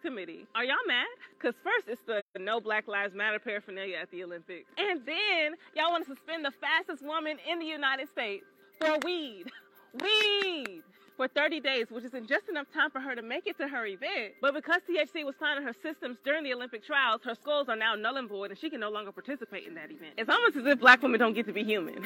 Committee. Are y'all mad? Because first it's the No Black Lives Matter paraphernalia at the Olympics. And then y'all want to suspend the fastest woman in the United States for weed. Weed! For 30 days, which isn't just enough time for her to make it to her event. But because THC was found in her systems during the Olympic trials, her skulls are now null and void and she can no longer participate in that event. It's almost as if black women don't get to be human.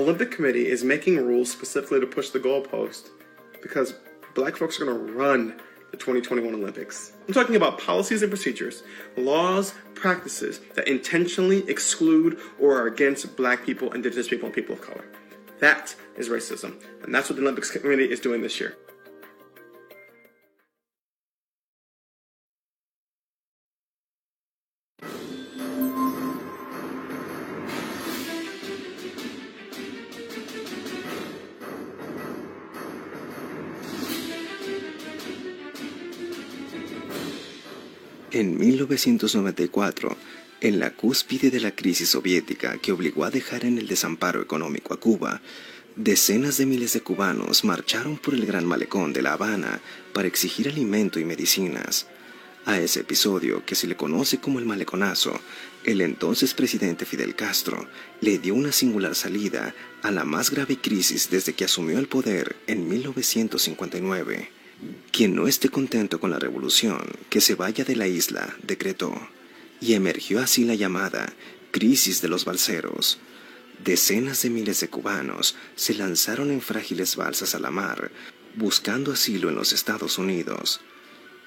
Olympic Committee is making rules specifically to push the goalpost because black folks are going to run the 2021 Olympics. I'm talking about policies and procedures, laws, practices that intentionally exclude or are against black people, indigenous people, and people of color. That is racism, and that's what the Olympics Committee is doing this year. 1994, en la cúspide de la crisis soviética que obligó a dejar en el desamparo económico a Cuba, decenas de miles de cubanos marcharon por el gran malecón de La Habana para exigir alimento y medicinas. A ese episodio, que se le conoce como el maleconazo, el entonces presidente Fidel Castro le dio una singular salida a la más grave crisis desde que asumió el poder en 1959. Quien no esté contento con la revolución, que se vaya de la isla, decretó, y emergió así la llamada crisis de los balseros. Decenas de miles de cubanos se lanzaron en frágiles balsas a la mar, buscando asilo en los Estados Unidos.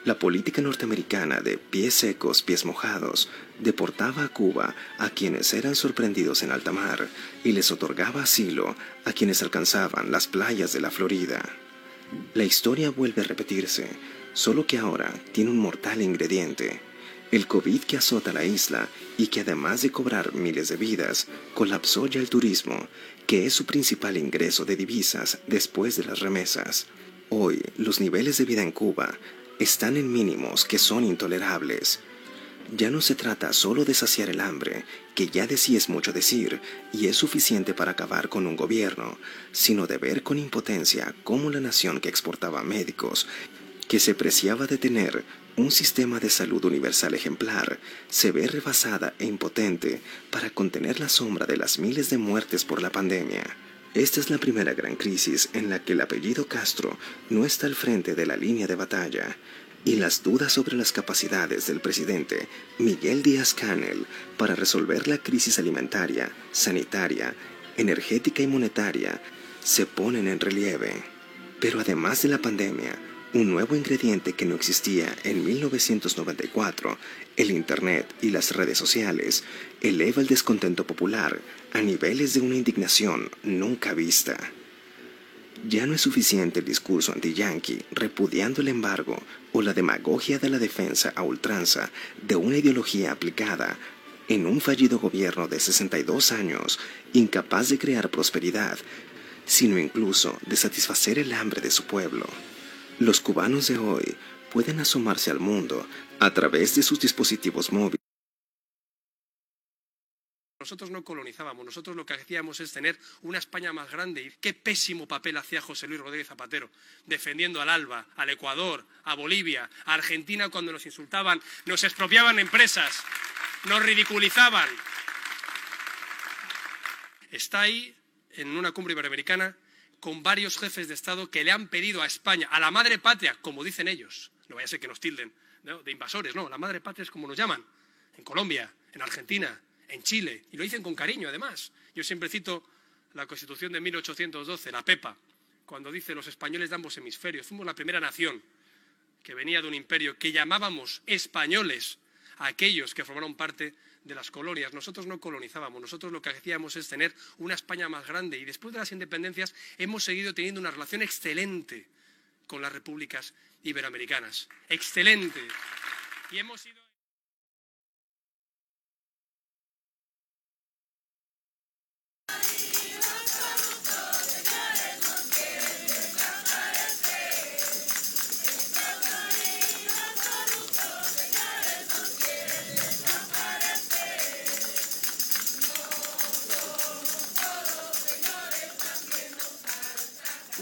La política norteamericana de pies secos, pies mojados, deportaba a Cuba a quienes eran sorprendidos en alta mar y les otorgaba asilo a quienes alcanzaban las playas de la Florida. La historia vuelve a repetirse, solo que ahora tiene un mortal ingrediente. El COVID que azota la isla y que además de cobrar miles de vidas, colapsó ya el turismo, que es su principal ingreso de divisas después de las remesas. Hoy, los niveles de vida en Cuba están en mínimos que son intolerables. Ya no se trata solo de saciar el hambre, que ya de sí es mucho decir y es suficiente para acabar con un gobierno, sino de ver con impotencia cómo la nación que exportaba médicos, que se preciaba de tener un sistema de salud universal ejemplar, se ve rebasada e impotente para contener la sombra de las miles de muertes por la pandemia. Esta es la primera gran crisis en la que el apellido Castro no está al frente de la línea de batalla y las dudas sobre las capacidades del presidente Miguel Díaz Canel para resolver la crisis alimentaria, sanitaria, energética y monetaria se ponen en relieve. Pero además de la pandemia, un nuevo ingrediente que no existía en 1994, el Internet y las redes sociales, eleva el descontento popular a niveles de una indignación nunca vista. Ya no es suficiente el discurso anti-yankee repudiando el embargo o la demagogia de la defensa a ultranza de una ideología aplicada en un fallido gobierno de 62 años, incapaz de crear prosperidad, sino incluso de satisfacer el hambre de su pueblo. Los cubanos de hoy pueden asomarse al mundo a través de sus dispositivos móviles. Nosotros no colonizábamos, nosotros lo que hacíamos es tener una España más grande. Y qué pésimo papel hacía José Luis Rodríguez Zapatero, defendiendo al ALBA, al Ecuador, a Bolivia, a Argentina cuando nos insultaban, nos expropiaban empresas, nos ridiculizaban. Está ahí en una cumbre iberoamericana con varios jefes de Estado que le han pedido a España, a la madre patria, como dicen ellos, no vaya a ser que nos tilden de invasores, no, la madre patria es como nos llaman, en Colombia, en Argentina, en Chile, y lo dicen con cariño además. Yo siempre cito la Constitución de 1812, la PEPA, cuando dice los españoles de ambos hemisferios, fuimos la primera nación que venía de un imperio que llamábamos españoles a aquellos que formaron parte de las colonias. Nosotros no colonizábamos, nosotros lo que hacíamos es tener una España más grande y después de las independencias hemos seguido teniendo una relación excelente con las repúblicas iberoamericanas. Excelente. Y hemos sido.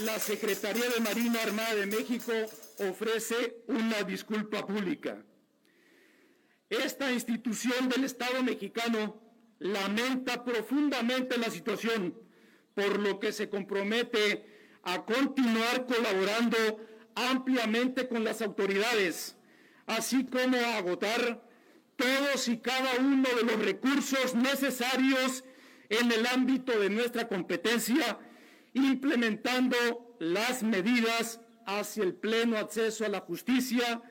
La Secretaría de Marina Armada de México ofrece una disculpa pública. Esta institución del Estado mexicano lamenta profundamente la situación, por lo que se compromete a continuar colaborando ampliamente con las autoridades, así como a agotar todos y cada uno de los recursos necesarios en el ámbito de nuestra competencia implementando las medidas hacia el pleno acceso a la justicia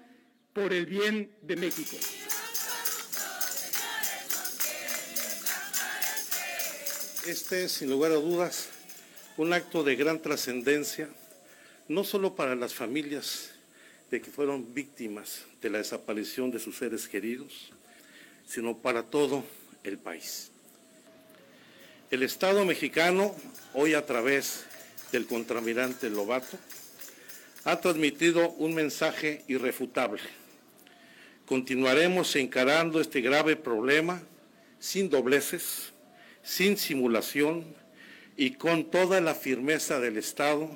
por el bien de México. Este es, sin lugar a dudas, un acto de gran trascendencia, no solo para las familias de que fueron víctimas de la desaparición de sus seres queridos, sino para todo el país. El Estado mexicano, hoy a través del contramirante Lobato, ha transmitido un mensaje irrefutable. Continuaremos encarando este grave problema sin dobleces, sin simulación y con toda la firmeza del Estado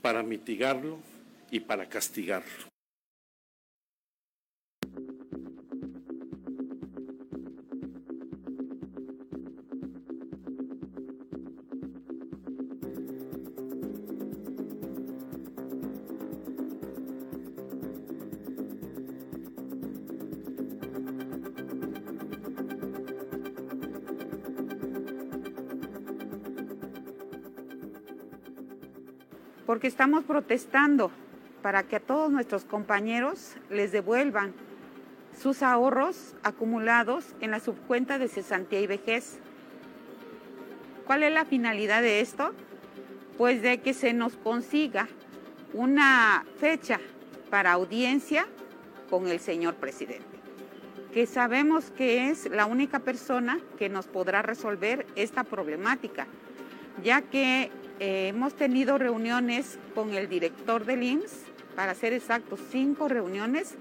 para mitigarlo y para castigarlo. Porque estamos protestando para que a todos nuestros compañeros les devuelvan sus ahorros acumulados en la subcuenta de cesantía y vejez. ¿Cuál es la finalidad de esto? Pues de que se nos consiga una fecha para audiencia con el señor presidente, que sabemos que es la única persona que nos podrá resolver esta problemática, ya que eh, hemos tenido reuniones con el director del IMSS, para ser exactos, cinco reuniones,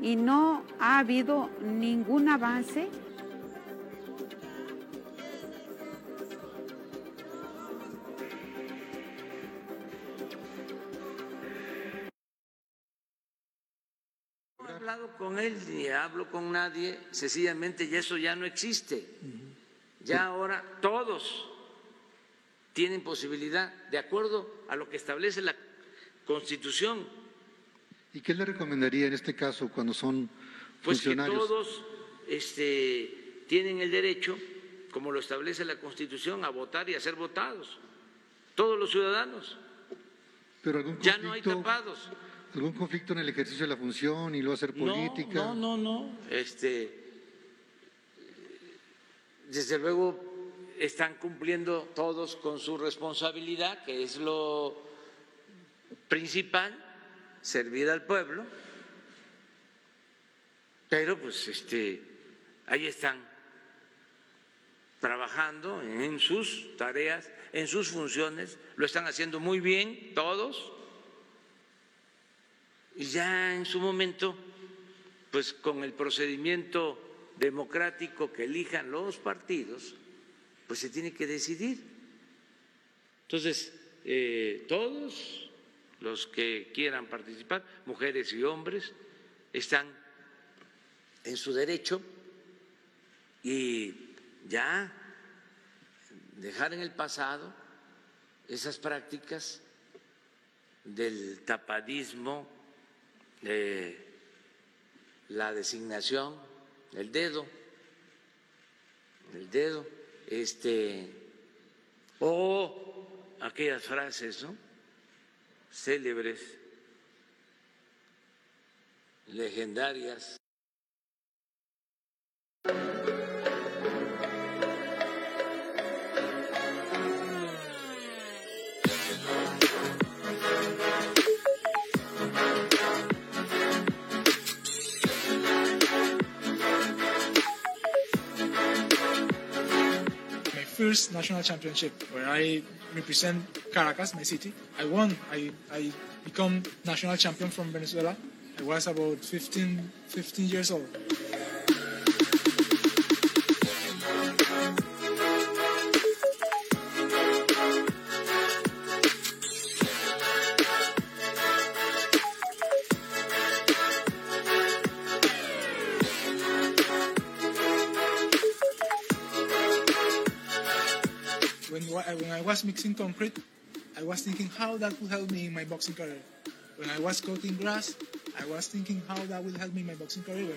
y no ha habido ningún avance No he hablado con él ni hablo con nadie, sencillamente y eso ya no existe. Ya ahora todos tienen posibilidad, de acuerdo a lo que establece la Constitución. ¿Y qué le recomendaría en este caso cuando son pues funcionarios? que todos este, tienen el derecho, como lo establece la Constitución, a votar y a ser votados. Todos los ciudadanos. Pero algún Ya no hay conflicto- tapados. ¿Algún conflicto en el ejercicio de la función y luego hacer política? No, no, no, no. Este, desde luego están cumpliendo todos con su responsabilidad, que es lo principal, servir al pueblo. Pero pues este, ahí están trabajando en sus tareas, en sus funciones, lo están haciendo muy bien todos. Y ya en su momento, pues con el procedimiento democrático que elijan los partidos, pues se tiene que decidir. Entonces, eh, todos los que quieran participar, mujeres y hombres, están en su derecho y ya dejar en el pasado esas prácticas del tapadismo, eh, la designación, el dedo, el dedo, este, o aquellas frases, ¿no? Célebres, legendarias. First national championship where I represent Caracas, my city. I won. I, I become national champion from Venezuela. I was about 15, 15 years old. Was mixing concrete, I was thinking how that would help me in my boxing career. When I was cutting grass, I was thinking how that would help me in my boxing career.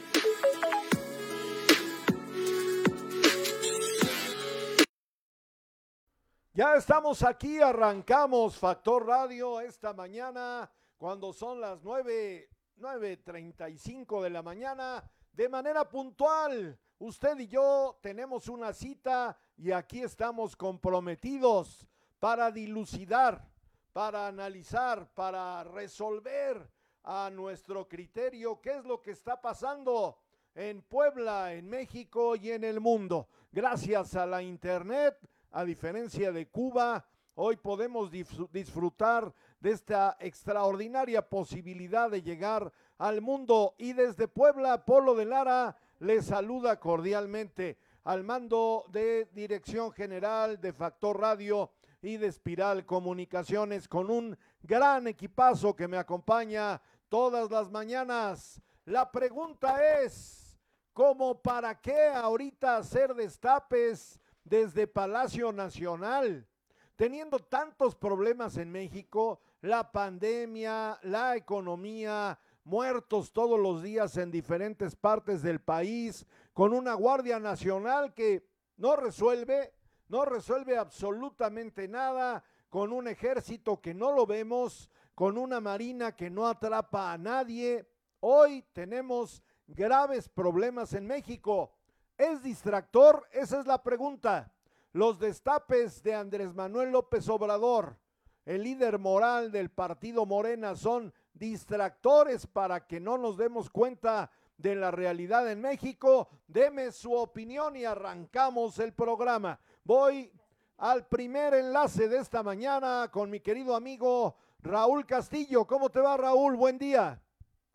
Ya estamos aquí, arrancamos Factor Radio esta mañana cuando son las 9, 9.35 de la mañana de manera puntual. Usted y yo tenemos una cita y aquí estamos comprometidos para dilucidar, para analizar, para resolver a nuestro criterio qué es lo que está pasando en Puebla, en México y en el mundo. Gracias a la Internet, a diferencia de Cuba, hoy podemos disfrutar de esta extraordinaria posibilidad de llegar al mundo. Y desde Puebla, Polo de Lara le saluda cordialmente al mando de Dirección General de Factor Radio y de Espiral Comunicaciones con un gran equipazo que me acompaña todas las mañanas. La pregunta es, ¿cómo para qué ahorita hacer destapes desde Palacio Nacional? Teniendo tantos problemas en México, la pandemia, la economía, muertos todos los días en diferentes partes del país, con una Guardia Nacional que no resuelve, no resuelve absolutamente nada, con un ejército que no lo vemos, con una marina que no atrapa a nadie. Hoy tenemos graves problemas en México. ¿Es distractor? Esa es la pregunta. Los destapes de Andrés Manuel López Obrador, el líder moral del partido Morena, son distractores para que no nos demos cuenta de la realidad en México. Deme su opinión y arrancamos el programa. Voy al primer enlace de esta mañana con mi querido amigo Raúl Castillo. ¿Cómo te va, Raúl? Buen día.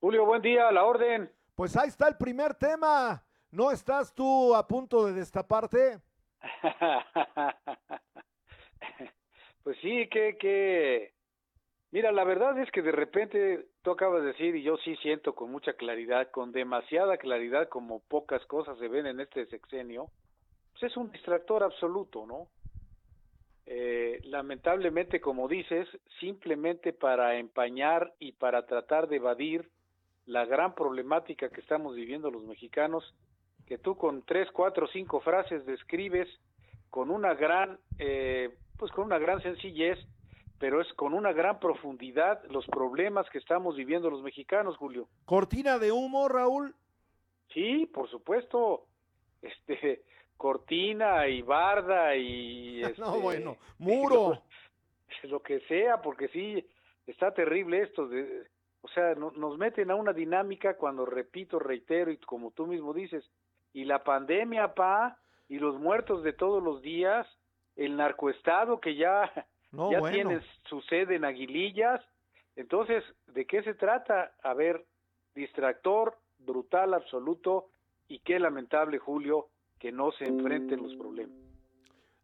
Julio, buen día, a la orden. Pues ahí está el primer tema. ¿No estás tú a punto de destaparte? pues sí, que, que, mira, la verdad es que de repente tú acabas de decir, y yo sí siento con mucha claridad, con demasiada claridad, como pocas cosas se ven en este sexenio, pues es un distractor absoluto, ¿no? Eh, lamentablemente, como dices, simplemente para empañar y para tratar de evadir la gran problemática que estamos viviendo los mexicanos, que tú con tres, cuatro, cinco frases describes con una gran, eh, pues con una gran sencillez, pero es con una gran profundidad los problemas que estamos viviendo los mexicanos, Julio. Cortina de humo, Raúl. Sí, por supuesto. Este, cortina y barda y este, no, bueno, muro. Lo, lo, que sea, porque sí, está terrible esto. De, o sea, no, nos meten a una dinámica cuando repito, reitero, y como tú mismo dices, y la pandemia, pa, y los muertos de todos los días, el narcoestado que ya, no, ya bueno. tiene su sede en Aguilillas. Entonces, ¿de qué se trata? A ver, distractor, brutal, absoluto, y qué lamentable, Julio, que no se enfrenten los problemas.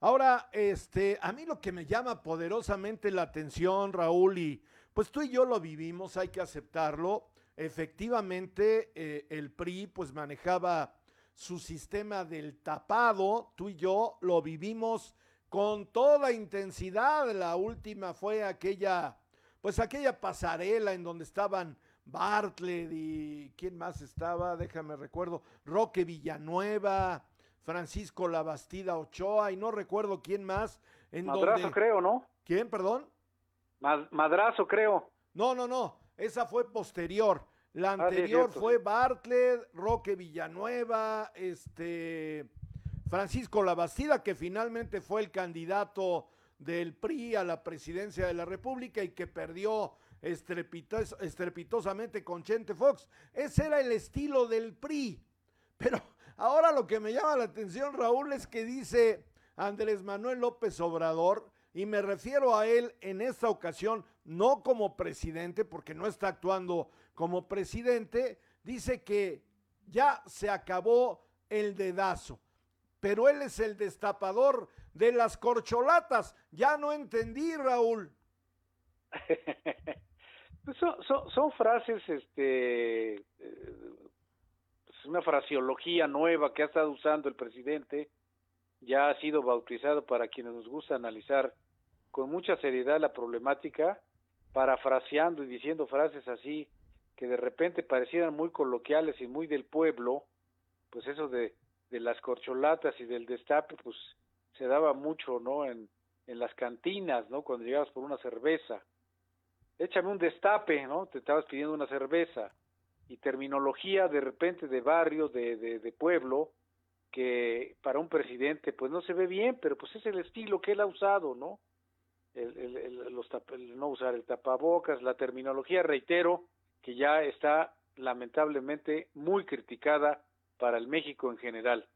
Ahora, este, a mí lo que me llama poderosamente la atención, Raúl, y pues tú y yo lo vivimos, hay que aceptarlo. Efectivamente, eh, el PRI pues manejaba su sistema del tapado, tú y yo lo vivimos con toda intensidad. La última fue aquella, pues aquella pasarela en donde estaban Bartlett y quién más estaba, déjame recuerdo, Roque Villanueva, Francisco Labastida Ochoa y no recuerdo quién más. En Madrazo creo, ¿no? ¿Quién, perdón? Madrazo creo. No, no, no, esa fue posterior. La ah, anterior fue Bartlett, Roque Villanueva, este Francisco Labastida, que finalmente fue el candidato del PRI a la presidencia de la República y que perdió estrepitosamente con Chente Fox. Ese era el estilo del PRI. Pero ahora lo que me llama la atención, Raúl, es que dice Andrés Manuel López Obrador, y me refiero a él en esta ocasión, no como presidente, porque no está actuando como presidente, dice que ya se acabó el dedazo, pero él es el destapador de las corcholatas. Ya no entendí, Raúl. Pues son, frases, este, eh, una fraseología nueva que ha estado usando el presidente, ya ha sido bautizado para quienes nos gusta analizar con mucha seriedad la problemática, parafraseando y diciendo frases así que de repente parecieran muy coloquiales y muy del pueblo, pues eso de, de las corcholatas y del destape, pues se daba mucho, ¿no? En, en las cantinas, ¿no? Cuando llegabas por una cerveza. Échame un destape, ¿no? Te estabas pidiendo una cerveza. Y terminología de repente de barrio, de, de, pueblo, que para un presidente pues no se ve bien, pero pues es el estilo que él ha usado, ¿no? El, el, el, los, el no usar el tapabocas, la terminología, reitero, que ya está lamentablemente muy criticada para el México en general.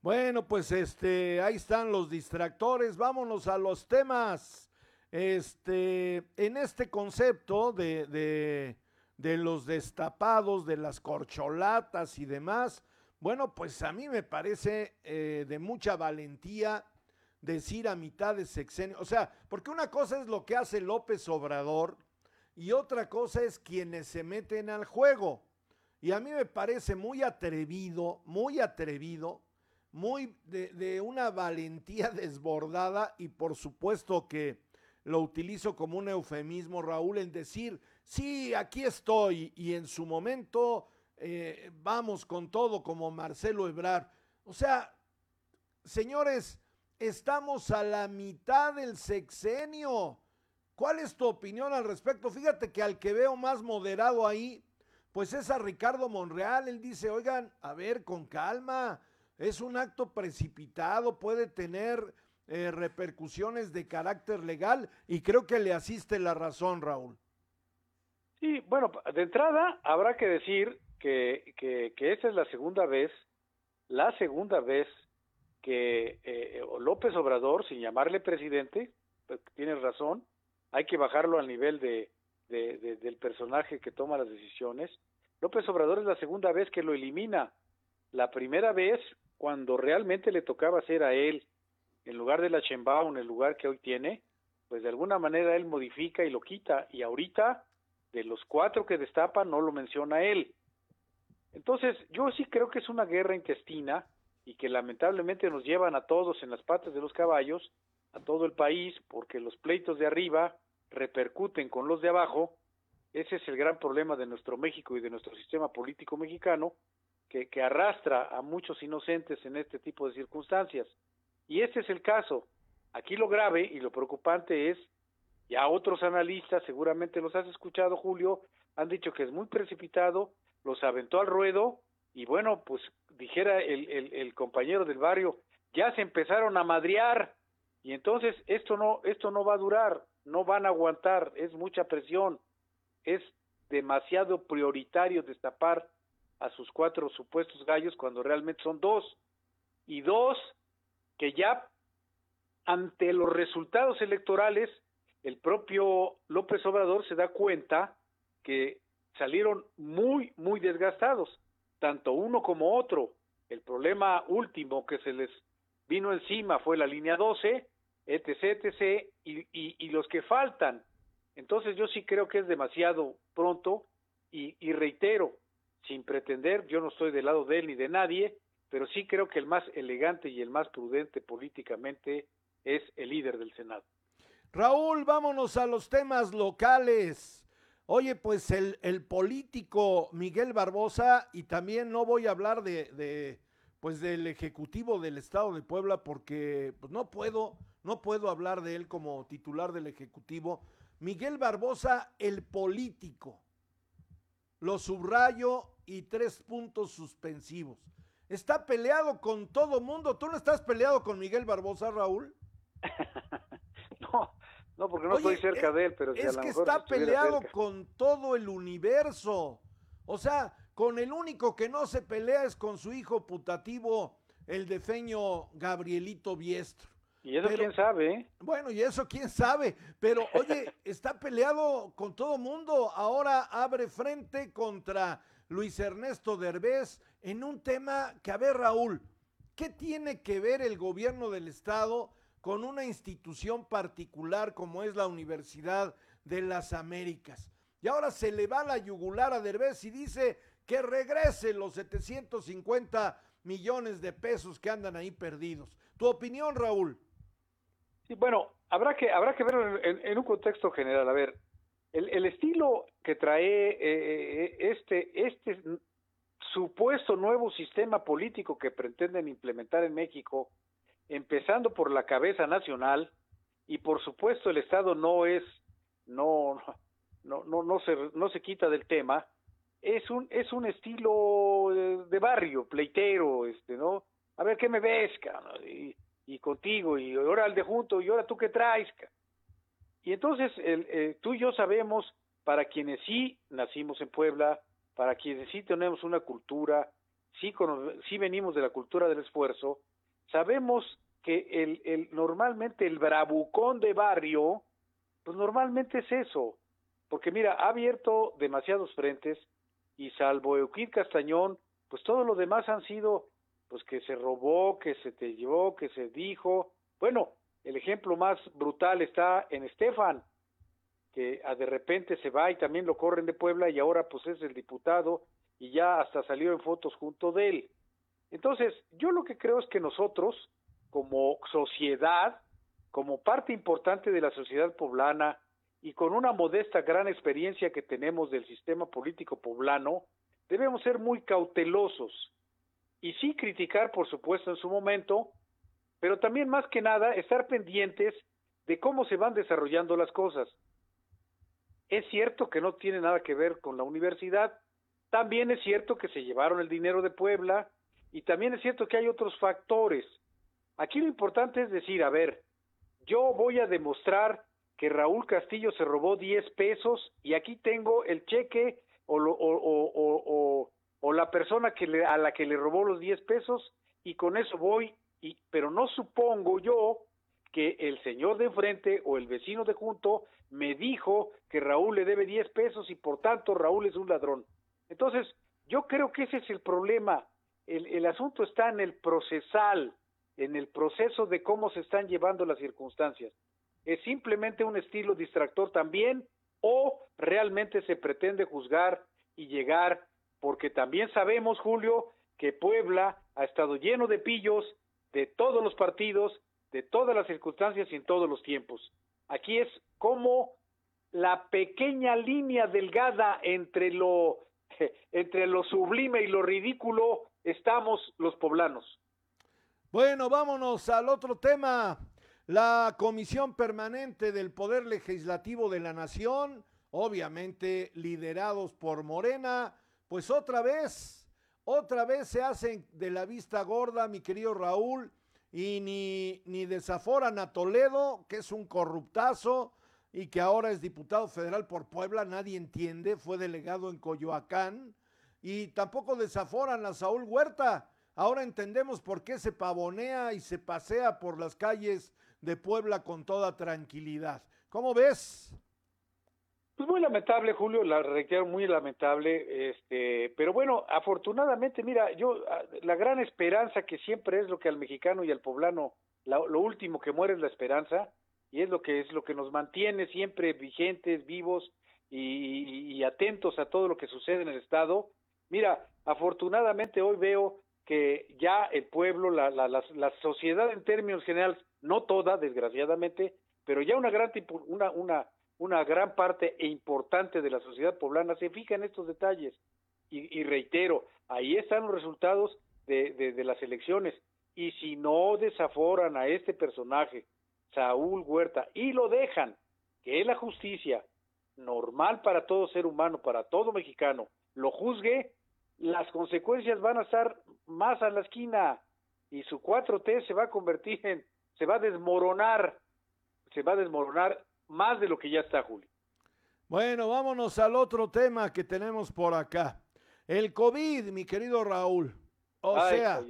Bueno, pues este, ahí están los distractores. Vámonos a los temas. Este, en este concepto de, de, de los destapados, de las corcholatas y demás, bueno, pues a mí me parece eh, de mucha valentía decir a mitad de sexenio, o sea, porque una cosa es lo que hace López Obrador y otra cosa es quienes se meten al juego. Y a mí me parece muy atrevido, muy atrevido muy de, una valentía desbordada y por supuesto que lo utilizo como un eufemismo, Raúl, en decir, sí, aquí estoy y en su momento eh, vamos con todo como Marcelo Ebrar. O sea, señores, estamos a la mitad del sexenio. ¿Cuál es tu opinión al respecto? Fíjate que al que veo más moderado ahí, pues es a Ricardo Monreal. Él dice, oigan, a ver, con calma es un acto precipitado, puede tener eh, repercusiones de carácter legal y creo que le asiste la razón, Raúl. Sí, bueno, de entrada habrá que decir que, que, esta es la segunda vez, la segunda vez que eh, López Obrador, sin llamarle presidente, pues, razón, hay que bajarlo al nivel de, del personaje que toma las decisiones. López Obrador es la segunda vez que lo elimina. La primera vez cuando realmente le tocaba ser a él, en lugar de la en el lugar que hoy tiene, pues de alguna manera él modifica y lo quita, y ahorita, de los cuatro que destapa, no lo menciona él. Entonces, yo sí creo que es una guerra intestina y que lamentablemente nos llevan a todos en las patas de los caballos, a todo el país, porque los pleitos de arriba repercuten con los de abajo. Ese es el gran problema de nuestro México y de nuestro sistema político mexicano, que, arrastra a muchos inocentes en este tipo de circunstancias. Y este es el caso. Aquí lo grave y lo preocupante es, ya otros analistas, seguramente los has escuchado, Julio, han dicho que es muy precipitado, los aventó al ruedo y bueno, pues dijera el, el, compañero del barrio, ya se empezaron a madrear y entonces esto no, esto no va a durar, no van a aguantar, es mucha presión, es demasiado prioritario destapar a sus cuatro supuestos gallos cuando realmente son dos. Y dos que ya ante los resultados electorales, el propio López Obrador se da cuenta que salieron muy, muy desgastados, tanto uno como otro. El problema último que se les vino encima fue la línea 12, etc., etc., y, los que faltan. Entonces yo sí creo que es demasiado pronto y, y reitero, sin pretender, yo no estoy del lado de él ni de nadie, pero sí creo que el más elegante y el más prudente políticamente es el líder del Senado. Raúl, vámonos a los temas locales. Oye, pues el, el político Miguel Barbosa, y también no voy a hablar de, de, pues del ejecutivo del estado de Puebla, porque pues no puedo, no puedo hablar de él como titular del ejecutivo. Miguel Barbosa, el político. Lo subrayo y tres puntos suspensivos. Está peleado con todo mundo. ¿Tú no estás peleado con Miguel Barbosa, Raúl? no, no, porque no estoy cerca es, de él, pero si es que está peleado cerca. con todo el universo. O sea, con el único que no se pelea es con su hijo putativo, el defeño Gabrielito Biestro. Y eso pero, quién sabe. ¿eh? Bueno, y eso quién sabe. Pero oye, está peleado con todo mundo. Ahora abre frente contra Luis Ernesto Derbez en un tema que, a ver, Raúl, ¿qué tiene que ver el gobierno del Estado con una institución particular como es la Universidad de las Américas? Y ahora se le va la yugular a Derbez y dice que regrese los 750 millones de pesos que andan ahí perdidos. ¿Tu opinión, Raúl? Bueno, habrá que, habrá que verlo en, en un contexto general. A ver, el, el estilo que trae eh, este, este supuesto nuevo sistema político que pretenden implementar en México, empezando por la cabeza nacional, y por supuesto el Estado no es, no, no, no, no se, no se quita del tema, es un, es un estilo de, barrio, pleitero, este, ¿no? A ver qué me ves, y contigo, y ahora al de junto, y ahora tú qué traes. Y entonces el, eh, tú y yo sabemos, para quienes sí nacimos en Puebla, para quienes sí tenemos una cultura, sí, sí venimos de la cultura del esfuerzo, sabemos que el, el, normalmente el bravucón de barrio, pues normalmente es eso, porque mira, ha abierto demasiados frentes y salvo Euclid Castañón, pues todo lo demás han sido, pues que se robó, que se te llevó, que se dijo, bueno, el ejemplo más brutal está en Estefan, que de repente se va y también lo corren de Puebla y ahora pues es el diputado y ya hasta salió en fotos junto de él. Entonces, yo lo que creo es que nosotros, como sociedad, como parte importante de la sociedad poblana y con una modesta gran experiencia que tenemos del sistema político poblano, debemos ser muy cautelosos y sí criticar, por supuesto, en su momento, pero también más que nada estar pendientes de cómo se van desarrollando las cosas. Es cierto que no tiene nada que ver con la universidad, también es cierto que se llevaron el dinero de Puebla y también es cierto que hay otros factores. Aquí lo importante es decir, a ver, yo voy a demostrar que Raúl Castillo se robó 10 pesos y aquí tengo el cheque o, lo, o, o, o, o la persona que le, a la que le robó los 10 pesos y con eso voy y, pero no supongo yo que el señor de enfrente o el vecino de junto me dijo que Raúl le debe 10 pesos y por tanto Raúl es un ladrón. Entonces, yo creo que ese es el problema. El, el asunto está en el procesal, en el proceso de cómo se están llevando las circunstancias. ¿Es simplemente un estilo distractor también o realmente se pretende juzgar y llegar? Porque también sabemos, Julio, que Puebla ha estado lleno de pillos, de todos los partidos, de todas las circunstancias y en todos los tiempos. Aquí es como la pequeña línea delgada entre lo entre lo sublime y lo ridículo estamos los poblanos. Bueno, vámonos al otro tema. La Comisión Permanente del Poder Legislativo de la Nación, obviamente liderados por Morena, pues otra vez otra vez se hacen de la vista gorda, mi querido Raúl, y ni, ni desaforan a Toledo, que es un corruptazo y que ahora es diputado federal por Puebla, nadie entiende, fue delegado en Coyoacán, y tampoco desaforan a Saúl Huerta. Ahora entendemos por qué se pavonea y se pasea por las calles de Puebla con toda tranquilidad. ¿Cómo ves? Pues muy lamentable, Julio, la reitero, muy lamentable, este, pero bueno, afortunadamente, mira, yo, ah, la gran esperanza que siempre es lo que al mexicano y al poblano, la, lo último que muere es la esperanza, y es lo que es lo que nos mantiene siempre vigentes, vivos y, atentos a todo lo que sucede en el Estado. Mira, afortunadamente hoy veo que ya el pueblo, la, la, la, la sociedad en términos generales, no toda, desgraciadamente, pero ya una gran, una, una una gran parte e importante de la sociedad poblana se fija en estos detalles. Y, reitero, ahí están los resultados de, de, las elecciones. Y si no desaforan a este personaje, Saúl Huerta, y lo dejan, que es la justicia normal para todo ser humano, para todo mexicano, lo juzgue, las consecuencias van a estar más a la esquina y su 4T se va a convertir en, se va a desmoronar, se va a desmoronar más de lo que ya está, Julio. Bueno, vámonos al otro tema que tenemos por acá. El COVID, mi querido Raúl. O sea,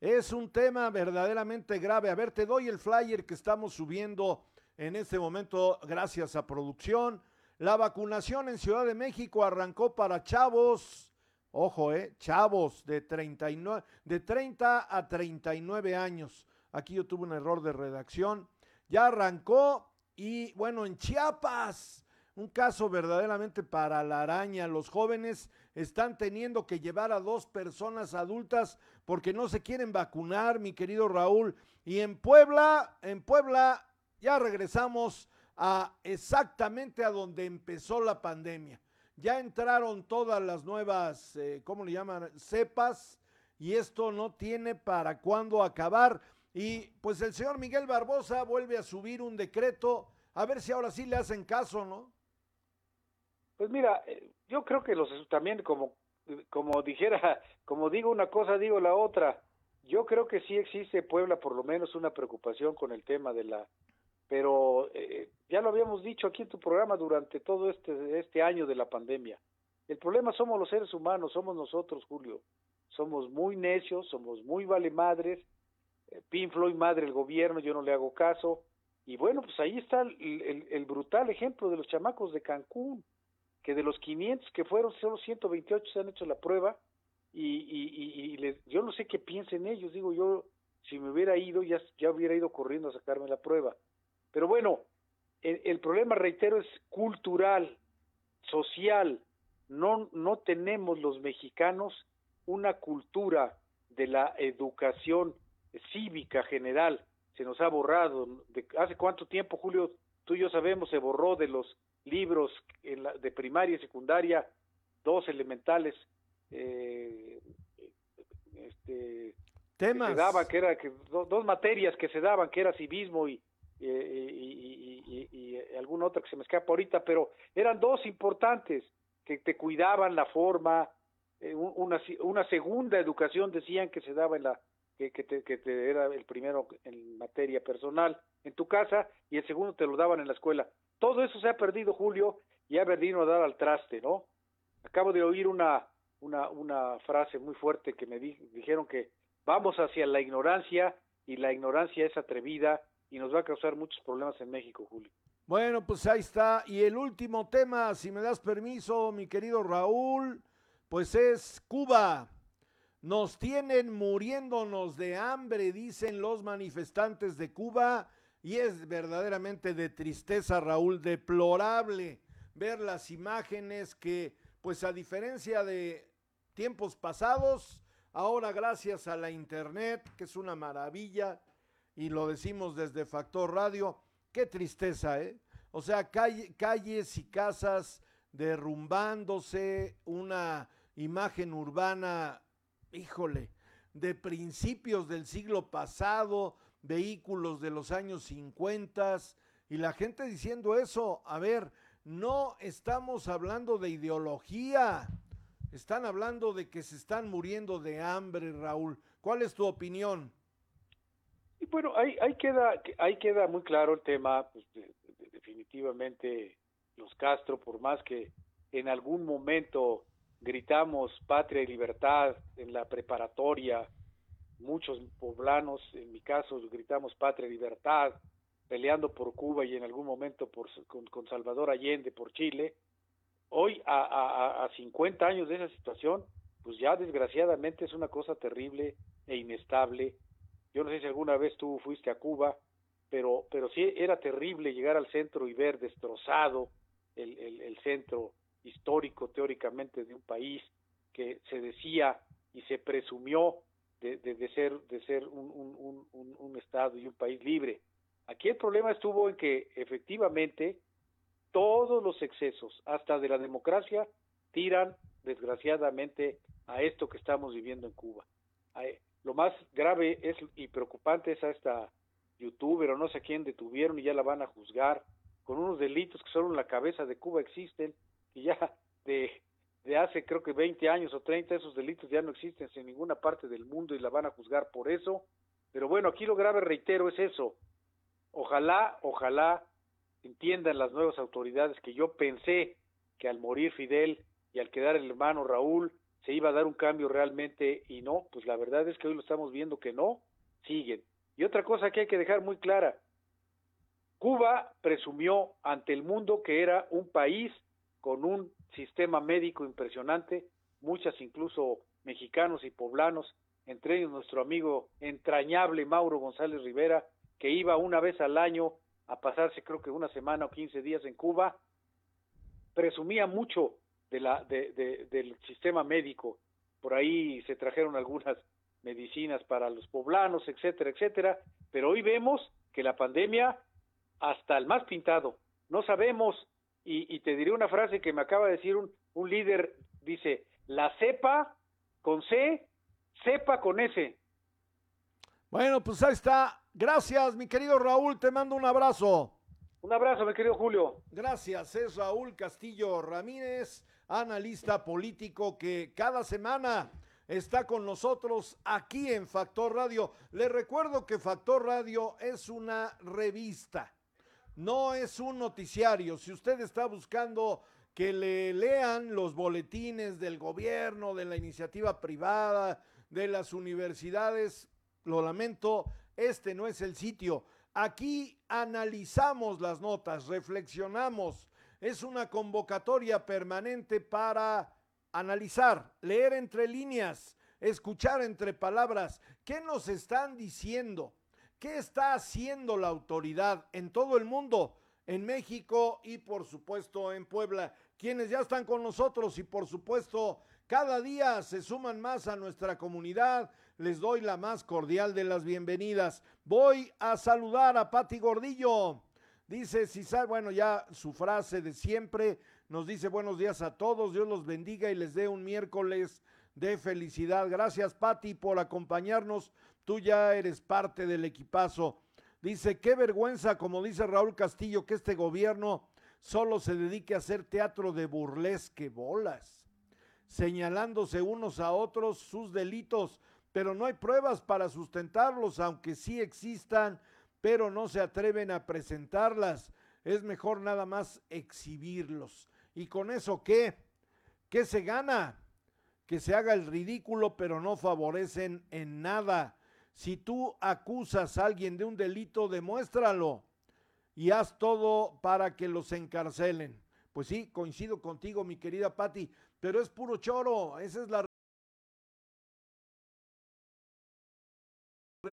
es un tema verdaderamente grave. A ver, te doy el flyer que estamos subiendo en este momento gracias a producción. La vacunación en Ciudad de México arrancó para chavos, ojo, eh, chavos de, 39, de 30 a 39 años. Aquí yo tuve un error de redacción. Ya arrancó y bueno, en Chiapas, un caso verdaderamente para la araña. Los jóvenes están teniendo que llevar a dos personas adultas porque no se quieren vacunar, mi querido Raúl. Y en Puebla, en Puebla ya regresamos a exactamente a donde empezó la pandemia. Ya entraron todas las nuevas, eh, ¿cómo le llaman? Cepas y esto no tiene para cuándo acabar. Y pues el señor Miguel Barbosa vuelve a subir un decreto, a ver si ahora sí le hacen caso, ¿no? Pues mira, eh, yo creo que los también como como dijera, como digo una cosa, digo la otra. Yo creo que sí existe Puebla por lo menos una preocupación con el tema de la pero eh, ya lo habíamos dicho aquí en tu programa durante todo este este año de la pandemia. El problema somos los seres humanos, somos nosotros, Julio. Somos muy necios, somos muy vale madres eh, Pin Floyd madre el gobierno, yo no le hago caso. Y bueno, pues ahí está el, brutal ejemplo de los chamacos de Cancún, que de los 500 que fueron, solo 128 se han hecho la prueba. Y, yo no sé qué piensen ellos, digo yo, si me hubiera ido, ya, ya hubiera ido corriendo a sacarme la prueba. Pero bueno, el, el problema, reitero, es cultural, social. No, no tenemos los mexicanos una cultura de la educación cívica general se nos ha borrado. De, ¿Hace cuánto tiempo, Julio? Tú y yo sabemos, se borró de los libros en la, de primaria y secundaria dos elementales eh, este, temas que se daban, que era que dos materias que se daban, que era civismo y, y, y, y, alguna otra que se me escapa ahorita, pero eran dos importantes que te cuidaban la forma, eh, una, una segunda educación decían que se daba en la que, que, te, que te era el primero en materia personal en tu casa y el segundo te lo daban en la escuela. Todo eso se ha perdido, Julio, y ha venido a dar al traste, ¿no? Acabo de oír una, una, una frase muy fuerte que me dijeron que vamos hacia la ignorancia y la ignorancia es atrevida y nos va a causar muchos problemas en México, Julio. Bueno, pues ahí está. Y el último tema, si me das permiso, mi querido Raúl, pues es Cuba. Nos tienen muriéndonos de hambre, dicen los manifestantes de Cuba, y es verdaderamente de tristeza, Raúl, deplorable ver las imágenes que, pues a diferencia de tiempos pasados, ahora gracias a la Internet, que es una maravilla, y lo decimos desde Factor Radio, qué tristeza, ¿eh? O sea, calles y casas derrumbándose, una imagen urbana híjole, de principios del siglo pasado, vehículos de los años 50 y la gente diciendo eso, a ver, no estamos hablando de ideología, están hablando de que se están muriendo de hambre, Raúl. ¿Cuál es tu opinión? Y bueno, ahí, queda ahí queda muy claro el tema, pues, definitivamente los Castro, por más que en algún momento gritamos patria y libertad en la preparatoria, muchos poblanos, en mi caso, gritamos patria y libertad, peleando por Cuba y en algún momento por, con, Salvador Allende por Chile. Hoy, a, a, a 50 años de esa situación, pues ya desgraciadamente es una cosa terrible e inestable. Yo no sé si alguna vez tú fuiste a Cuba, pero, pero sí era terrible llegar al centro y ver destrozado el, el centro histórico teóricamente de un país que se decía y se presumió de, de, ser, de ser un, un, Estado y un país libre. Aquí el problema estuvo en que efectivamente todos los excesos, hasta de la democracia, tiran desgraciadamente a esto que estamos viviendo en Cuba. Lo más grave es y preocupante es a esta youtuber o no sé quién detuvieron y ya la van a juzgar con unos delitos que solo en la cabeza de Cuba existen y ya de, de hace creo que 20 años o 30 esos delitos ya no existen en ninguna parte del mundo y la van a juzgar por eso. Pero bueno, aquí lo grave, reitero, es eso. Ojalá, ojalá entiendan las nuevas autoridades que yo pensé que al morir Fidel y al quedar el hermano Raúl se iba a dar un cambio realmente y no, pues la verdad es que hoy lo estamos viendo que no, siguen. Y otra cosa que hay que dejar muy clara, Cuba presumió ante el mundo que era un país con un sistema médico impresionante, muchas incluso mexicanos y poblanos, entre ellos nuestro amigo entrañable Mauro González Rivera, que iba una vez al año a pasarse creo que una semana o quince días en Cuba, presumía mucho de la, de, del sistema médico. Por ahí se trajeron algunas medicinas para los poblanos, etcétera, etcétera, pero hoy vemos que la pandemia, hasta el más pintado, no sabemos, y, te diré una frase que me acaba de decir un, un líder, dice, la cepa con C, cepa con S. Bueno, pues ahí está. Gracias, mi querido Raúl, te mando un abrazo. Un abrazo, mi querido Julio. Gracias, es Raúl Castillo Ramírez, analista político que cada semana está con nosotros aquí en Factor Radio. Les recuerdo que Factor Radio es una revista, no es un noticiario. Si usted está buscando que le lean los boletines del gobierno, de la iniciativa privada, de las universidades, lo lamento, este no es el sitio. Aquí analizamos las notas, reflexionamos. Es una convocatoria permanente para analizar, leer entre líneas, escuchar entre palabras, qué nos están diciendo, qué está haciendo la autoridad en todo el mundo, en México y por supuesto en Puebla, quienes ya están con nosotros y por supuesto cada día se suman más a nuestra comunidad. Les doy la más cordial de las bienvenidas. Voy a saludar a Pati Gordillo. Dice Cisar, bueno, ya su frase de siempre, nos dice buenos días a todos, Dios los bendiga y les dé un miércoles de felicidad. Gracias Pati por acompañarnos, tú ya eres parte del equipazo. Dice, qué vergüenza, como dice Raúl Castillo, que este gobierno solo se dedique a hacer teatro de burlesque bolas, señalándose unos a otros sus delitos, pero no hay pruebas para sustentarlos, aunque sí existan, pero no se atreven a presentarlas. Es mejor nada más exhibirlos. ¿Y con eso qué? ¿Qué se gana? Que se haga el ridículo, pero no favorecen en nada. Si tú acusas a alguien de un delito, demuéstralo y haz todo para que los encarcelen. Pues sí, coincido contigo, mi querida Patti, pero es puro choro, esa es la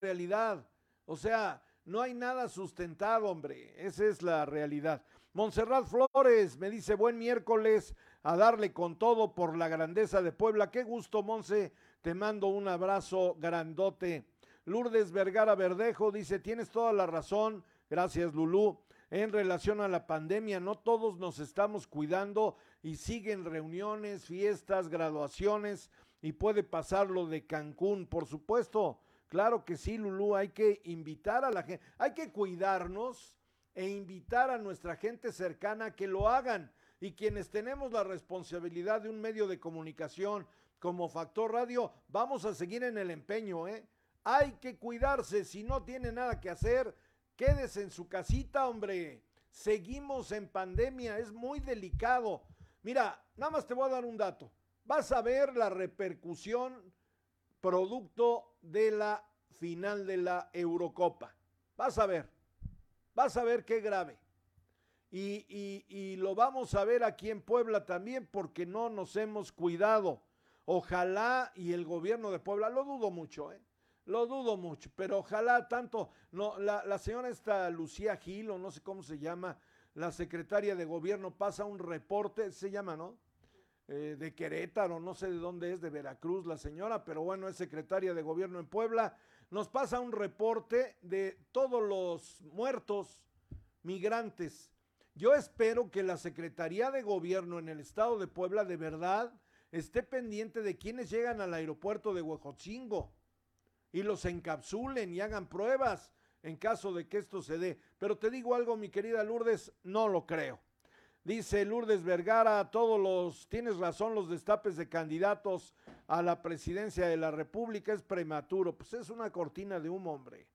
realidad. O sea, no hay nada sustentado, hombre, esa es la realidad. Montserrat Flores me dice buen miércoles a darle con todo por la grandeza de Puebla. Qué gusto, Monse. Te mando un abrazo grandote. Lourdes Vergara Verdejo dice, tienes toda la razón. Gracias, Lulú. En relación a la pandemia, no todos nos estamos cuidando y siguen reuniones, fiestas, graduaciones y puede pasar lo de Cancún, por supuesto. Claro que sí, Lulú, hay que invitar a la gente, hay que cuidarnos e invitar a nuestra gente cercana que lo hagan. Y quienes tenemos la responsabilidad de un medio de comunicación como Factor Radio, vamos a seguir en el empeño, ¿eh? Hay que cuidarse, si no tiene nada que hacer, quédese en su casita, hombre. Seguimos en pandemia, es muy delicado. Mira, nada más te voy a dar un dato. Vas a ver la repercusión producto de la final de la Eurocopa. Vas a ver. Vas a ver qué grave. Y, lo vamos a ver aquí en Puebla también porque no nos hemos cuidado. Ojalá y el gobierno de Puebla, lo dudo mucho, ¿eh? Lo dudo mucho, pero ojalá tanto, no, la, señora esta Lucía Gil, o no sé cómo se llama, la secretaria de gobierno pasa un reporte, se llama, ¿no? Eh, de Querétaro, no sé de dónde es, de Veracruz la señora, pero bueno, es secretaria de gobierno en Puebla. Nos pasa un reporte de todos los muertos migrantes. Yo espero que la Secretaría de Gobierno en el estado de Puebla de verdad esté pendiente de quienes llegan al aeropuerto de Huejotzingo y los encapsulen y hagan pruebas en caso de que esto se dé. Pero te digo algo, mi querida Lourdes, no lo creo. Dice Lourdes Vergara, todos los, tienes razón, los destapes de candidatos a la presidencia de la República es prematuro. Pues es una cortina de un hombre,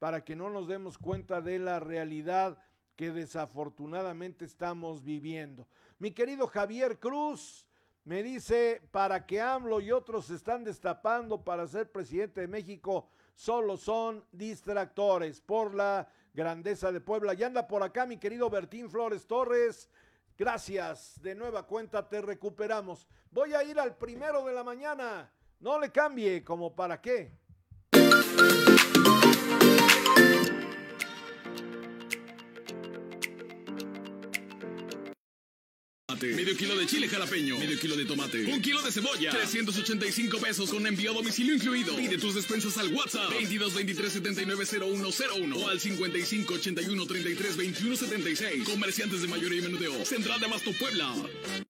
para que no nos demos cuenta de la realidad que desafortunadamente estamos viviendo. Mi querido Javier Cruz me dice, para que AMLO y otros se están destapando para ser presidente de México, solo son distractores por la grandeza de Puebla. Y anda por acá mi querido Bertín Flores Torres. Gracias, de nueva cuenta te recuperamos. Voy a ir al primero de la mañana. No le cambie, como para qué. Medio kilo de chile jalapeño. Medio kilo de tomate. Un kilo de cebolla. 385 pesos con envío a domicilio incluido. Pide tus despensas al WhatsApp. 22 23 79 0101 o al 55 81 33 21 76. Comerciantes de mayoría y menudeo. Central de Abasto Puebla.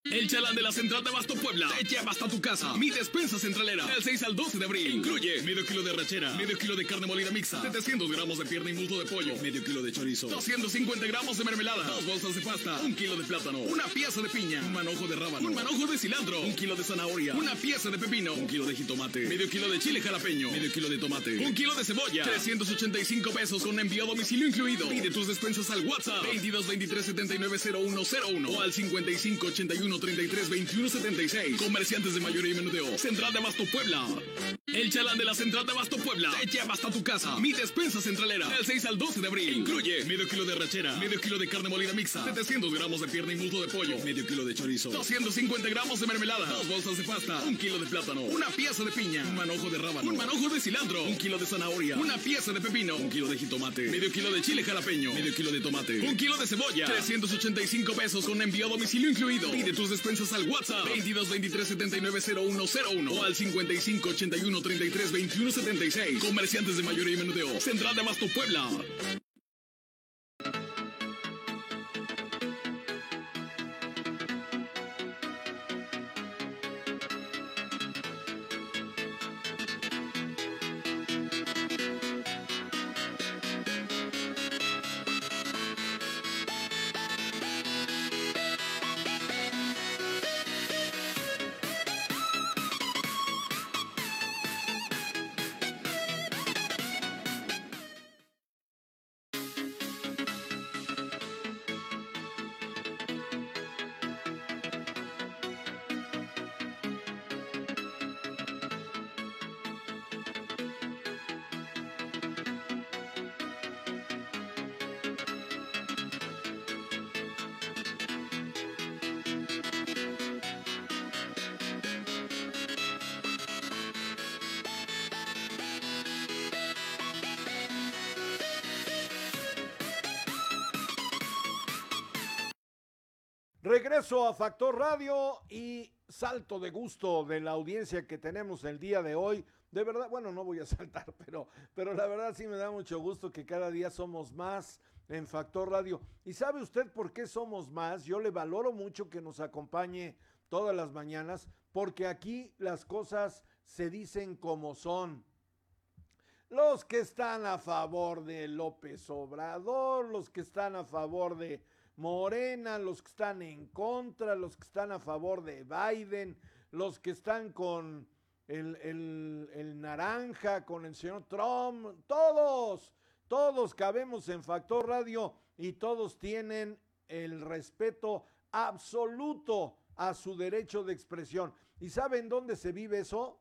El chalán de la Central de Abasto Puebla te lleva hasta tu casa. Mi despensa centralera. Del 6 al 12 de abril. Incluye medio kilo de rachera. Medio kilo de carne molida mixta. 700 gramos de pierna y muslo de pollo. Medio kilo de chorizo. 250 gramos de mermelada. Dos bolsas de pasta. Un kilo de plátano. Una pieza de un manojo de rábano, un manojo de cilantro, un kilo de zanahoria, una pieza de pepino, un kilo de jitomate, medio kilo de chile jalapeño, medio kilo de tomate, un kilo de cebolla, 385 pesos con envío a domicilio incluido. Pide tus despensas al WhatsApp 22 23 79 0101 o al 55 81 33 21 76. Comerciantes de mayoría y menudeo. Central de Abasto Puebla. El chalán de la Central de Abasto Puebla te lleva hasta tu casa. Mi despensa centralera. Del 6 al 12 de abril. Incluye medio kilo de rachera, medio kilo de carne molida mixta, 700 gramos de pierna y muslo de pollo, medio kilo de chorizo, 250 gramos de mermelada, dos bolsas de pasta, un kilo de plátano, una pieza de piña, un manojo de rábano, un manojo de cilantro, un kilo de zanahoria, una pieza de pepino, un kilo de jitomate, medio kilo de chile jalapeño, medio kilo de tomate, un kilo de cebolla, 385 pesos con envío a domicilio incluido. Pide tus despensas al WhatsApp. 22 23 79 0101 o al 55 81 33 21 76. Comerciantes de mayoría y menudeo. Central de Abasto Puebla. Regreso a Factor Radio y salto de gusto de la audiencia que tenemos el día de hoy. De verdad, bueno, no voy a saltar, pero, pero la verdad sí me da mucho gusto que cada día somos más en Factor Radio. ¿Y sabe usted por qué somos más? Yo le valoro mucho que nos acompañe todas las mañanas, porque aquí las cosas se dicen como son. Los que están a favor de López Obrador, los que están a favor de Morena, los que están en contra, los que están a favor de Biden, los que están con el, el, el, naranja, con el señor Trump, todos, todos cabemos en Factor Radio y todos tienen el respeto absoluto a su derecho de expresión. ¿Y saben dónde se vive eso?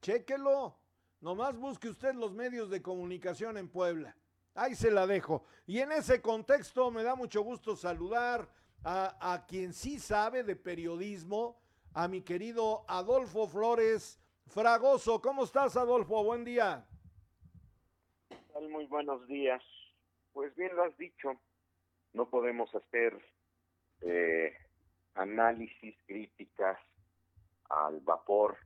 Chéquelo. Nomás busque usted los medios de comunicación en Puebla. Ahí se la dejo. Y en ese contexto me da mucho gusto saludar a, quien sí sabe de periodismo, a mi querido Adolfo Flores Fragoso. ¿Cómo estás, Adolfo? Buen día. Muy buenos días. Pues bien lo has dicho, no podemos hacer eh, análisis, críticas al vapor,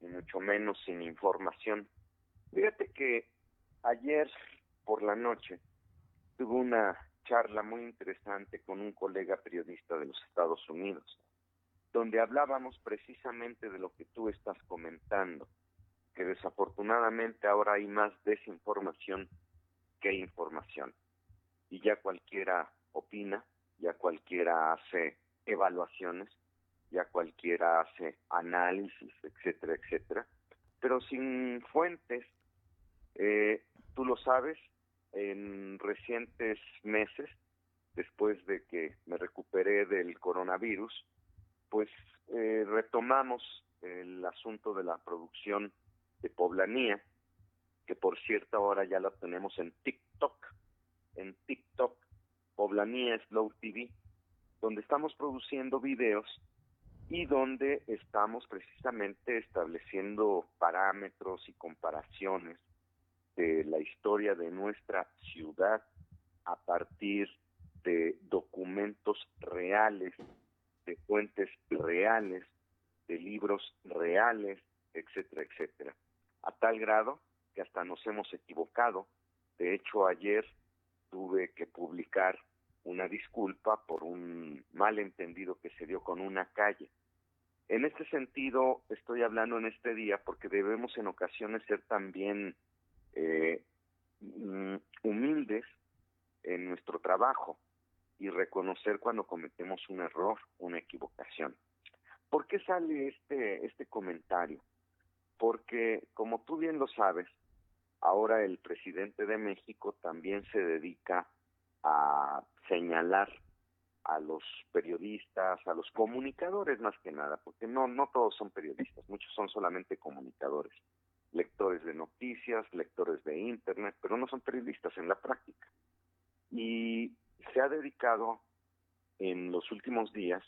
ni mucho menos sin información. Fíjate que ayer por la noche tuve una charla muy interesante con un colega periodista de los Estados Unidos, donde hablábamos precisamente de lo que tú estás comentando, que desafortunadamente ahora hay más desinformación que información. Y ya cualquiera opina, ya cualquiera hace evaluaciones, ya cualquiera hace análisis, etcétera, etcétera, pero sin fuentes. Eh, tú lo sabes, en recientes meses, después de que me recuperé del coronavirus, pues eh, retomamos el asunto de la producción de Poblanía, que por cierto ahora ya la tenemos en TikTok, en TikTok, Poblanía Slow TV, donde estamos produciendo videos y donde estamos precisamente estableciendo parámetros y comparaciones de la historia de nuestra ciudad a partir de documentos reales, de fuentes reales, de libros reales, etcétera, etcétera. A tal grado que hasta nos hemos equivocado. De hecho, ayer tuve que publicar una disculpa por un malentendido que se dio con una calle. En este sentido, estoy hablando en este día porque debemos en ocasiones ser también eh, mm, humildes en nuestro trabajo y reconocer cuando cometemos un error, una equivocación. ¿Por qué sale este, este comentario? Porque, como tú bien lo sabes, ahora el presidente de México también se dedica a señalar a los periodistas, a los comunicadores más que nada, porque no, no todos son periodistas, muchos son solamente comunicadores, lectores de noticias, lectores de internet, pero no son periodistas en la práctica. Y se ha dedicado en los últimos días,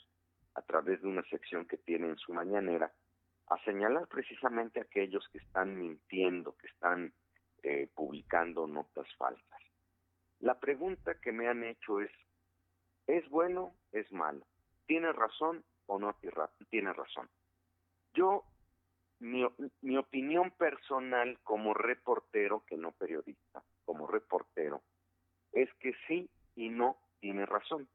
a través de una sección que tiene en su mañanera, a señalar precisamente a aquellos que están mintiendo, que están eh, publicando notas falsas. La pregunta que me han hecho es, ¿es bueno? ¿Es malo? ¿Tiene razón o no tiene razón? Yo, mi, mi opinión personal como reportero, que no periodista, como reportero, es que sí y no tiene razón.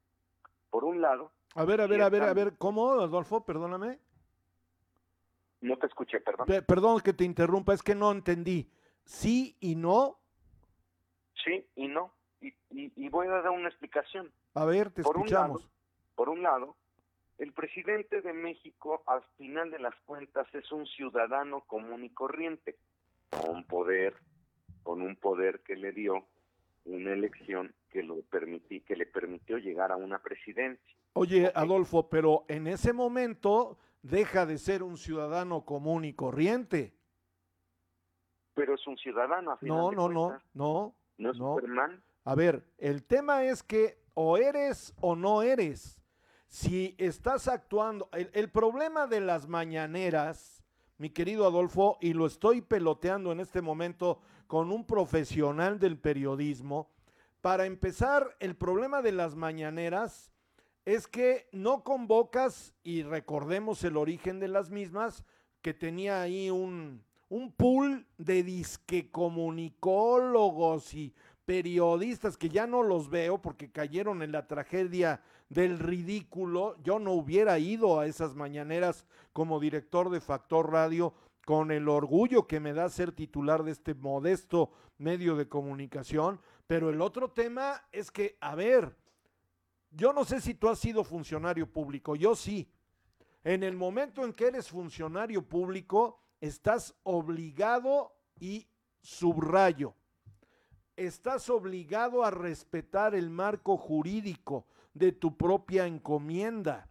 Por un lado... A ver, a ver, a ver, a ver, ¿cómo, Adolfo? Perdóname. No te escuché, perdón. perdón que te interrumpa, es que no entendí. ¿Sí y no? Sí y no. Y, voy a dar una explicación. A ver, te escuchamos. por un lado, el presidente de México, al final de las cuentas, es un ciudadano común y corriente, con poder, con un poder que le dio una elección que lo permití, que le permitió llegar a una presidencia. Oye, Adolfo, pero en ese momento deja de ser un ciudadano común y corriente. Pero es un ciudadano. A no, no, no, no, no. es Superman. A ver, el tema es que o eres o no eres. Si estás actuando, el, problema de las mañaneras, mi querido Adolfo, y lo estoy peloteando en este momento con un profesional del periodismo, para empezar, el problema de las mañaneras es que no convocas, y recordemos el origen de las mismas, que tenía ahí un, un pool de disque comunicólogos y periodistas que ya no los veo porque cayeron en la tragedia del ridículo. Yo no hubiera ido a esas mañaneras como director de Factor Radio con el orgullo que me da ser titular de este modesto medio de comunicación. Pero el otro tema es que, a ver, yo no sé si tú has sido funcionario público, yo sí. En el momento en que eres funcionario público, estás obligado y subrayo, estás obligado a respetar el marco jurídico de tu propia encomienda.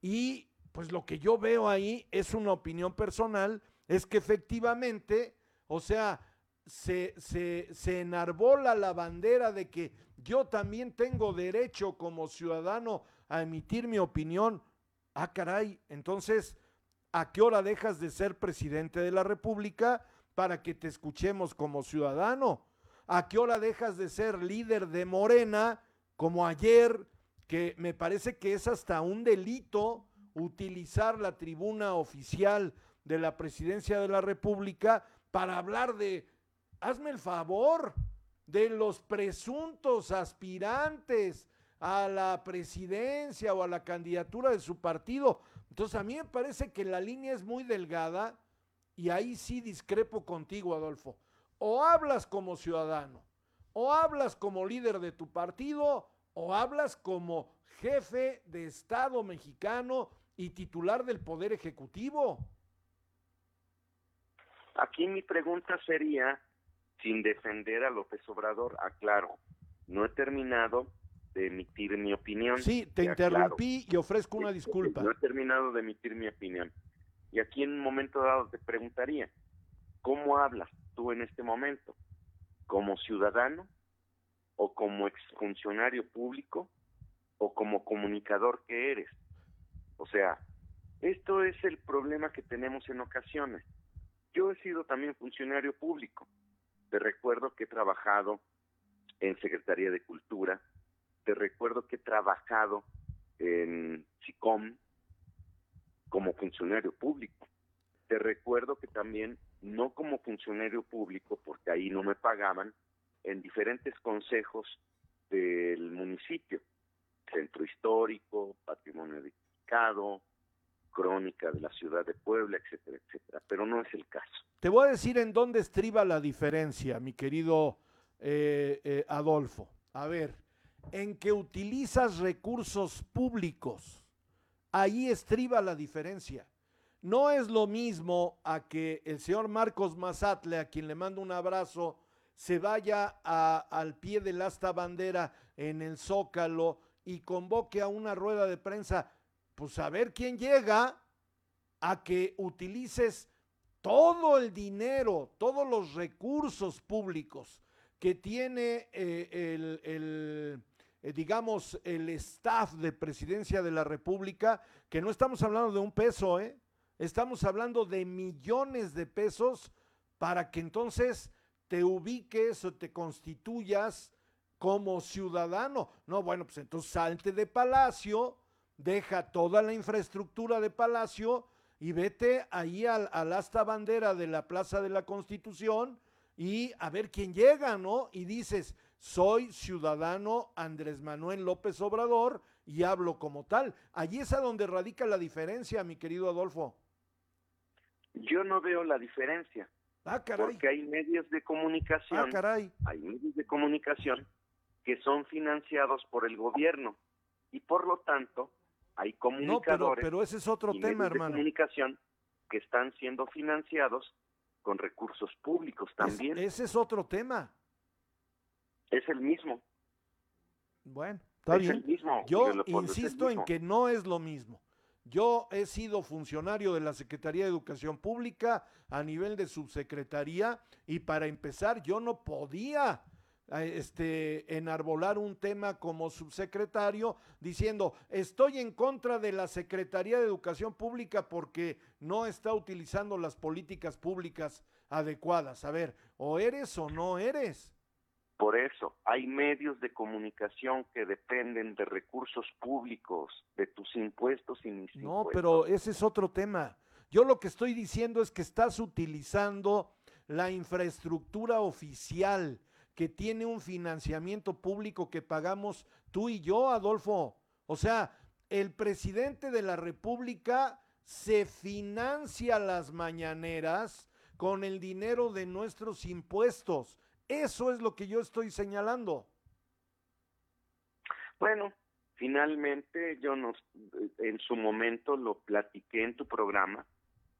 Y pues lo que yo veo ahí es una opinión personal, es que efectivamente, o sea, se, se, enarbola la bandera de que yo también tengo derecho como ciudadano a emitir mi opinión. Ah, caray, entonces, ¿a qué hora dejas de ser presidente de la República para que te escuchemos como ciudadano? ¿A qué hora dejas de ser líder de Morena como ayer, que me parece que es hasta un delito utilizar la tribuna oficial de la presidencia de la República para hablar de hazme el favor. de los presuntos aspirantes a la presidencia o a la candidatura de su partido. Entonces a mí me parece que la línea es muy delgada y ahí sí discrepo contigo, Adolfo. O hablas como ciudadano, o hablas como líder de tu partido, o hablas como jefe de Estado mexicano y titular del Poder Ejecutivo. Aquí mi pregunta sería, sin defender a López Obrador, aclaro, no he terminado de emitir mi opinión. Sí, te interrumpí y ofrezco una disculpa. No he terminado de emitir mi opinión. Y aquí en un momento dado te preguntaría, ¿cómo hablas tú en este momento? ¿Como ciudadano o como exfuncionario público o como comunicador que eres? O sea, esto es el problema que tenemos en ocasiones. Yo he sido también funcionario público. Te recuerdo que he trabajado en Secretaría de Cultura, te recuerdo que he trabajado en SICOM como funcionario público. Te recuerdo que también, no como funcionario público, porque ahí no me pagaban, en diferentes consejos del municipio, centro histórico, patrimonio edificado, crónica de la ciudad de Puebla, etcétera, etcétera. Pero no es el caso. Te voy a decir en dónde estriba la diferencia, mi querido eh, eh, Adolfo. A ver, en que utilizas recursos públicos. Ahí estriba la diferencia. No es lo mismo a que el señor Marcos Mazatle, a quien le mando un abrazo, se vaya al pie del asta bandera en el Zócalo y convoque a una rueda de prensa, pues a ver quién llega, a que utilices todo el dinero, todos los recursos públicos que tiene eh, el eh, digamos, el staff de presidencia de la República, que no estamos hablando de un peso, ¿eh? estamos hablando de millones de pesos para que entonces te ubiques o te constituyas como ciudadano. No, bueno, pues entonces salte de Palacio, deja toda la infraestructura de Palacio y vete ahí al, al asta bandera de la Plaza de la Constitución y a ver quién llega, ¿no? Y dices, soy ciudadano Andrés Manuel López Obrador y hablo como tal. Allí es a donde radica la diferencia, mi querido Adolfo. Yo no veo la diferencia. Ah, caray. Porque hay medios de comunicación. Ah, caray. Hay medios de comunicación que son financiados por el gobierno y por lo tanto hay comunicadores. No, pero, ese es otro tema, hermano. De comunicación que están siendo financiados con recursos públicos también. ese es otro tema. Es el mismo. Bueno, está bien. Yo insisto en que no es lo mismo. Yo he sido funcionario de la Secretaría de Educación Pública a nivel de subsecretaría y para empezar yo no podía eh, este, enarbolar un tema como subsecretario diciendo estoy en contra de la Secretaría de Educación Pública porque no está utilizando las políticas públicas adecuadas. A ver, o eres o no eres. Por eso, hay medios de comunicación que dependen de recursos públicos, de tus impuestos y mis No, pero ese es otro tema. Yo lo que estoy diciendo es que estás utilizando la infraestructura oficial que tiene un financiamiento público que pagamos tú y yo, Adolfo. O sea, el presidente de la República se financia las mañaneras con el dinero de nuestros impuestos. Eso es lo que yo estoy señalando. Bueno, finalmente yo no, en su momento lo platiqué en tu programa,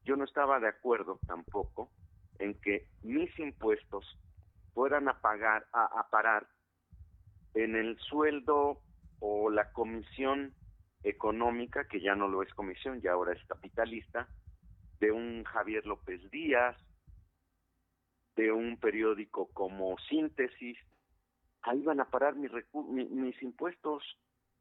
yo no estaba de acuerdo tampoco en que mis impuestos fueran a pagar, a, a parar en el sueldo o la comisión económica, que ya no lo es comisión, ya ahora es capitalista, de un Javier López Díaz, de un periódico como Síntesis, ahí van a parar mis, mis impuestos,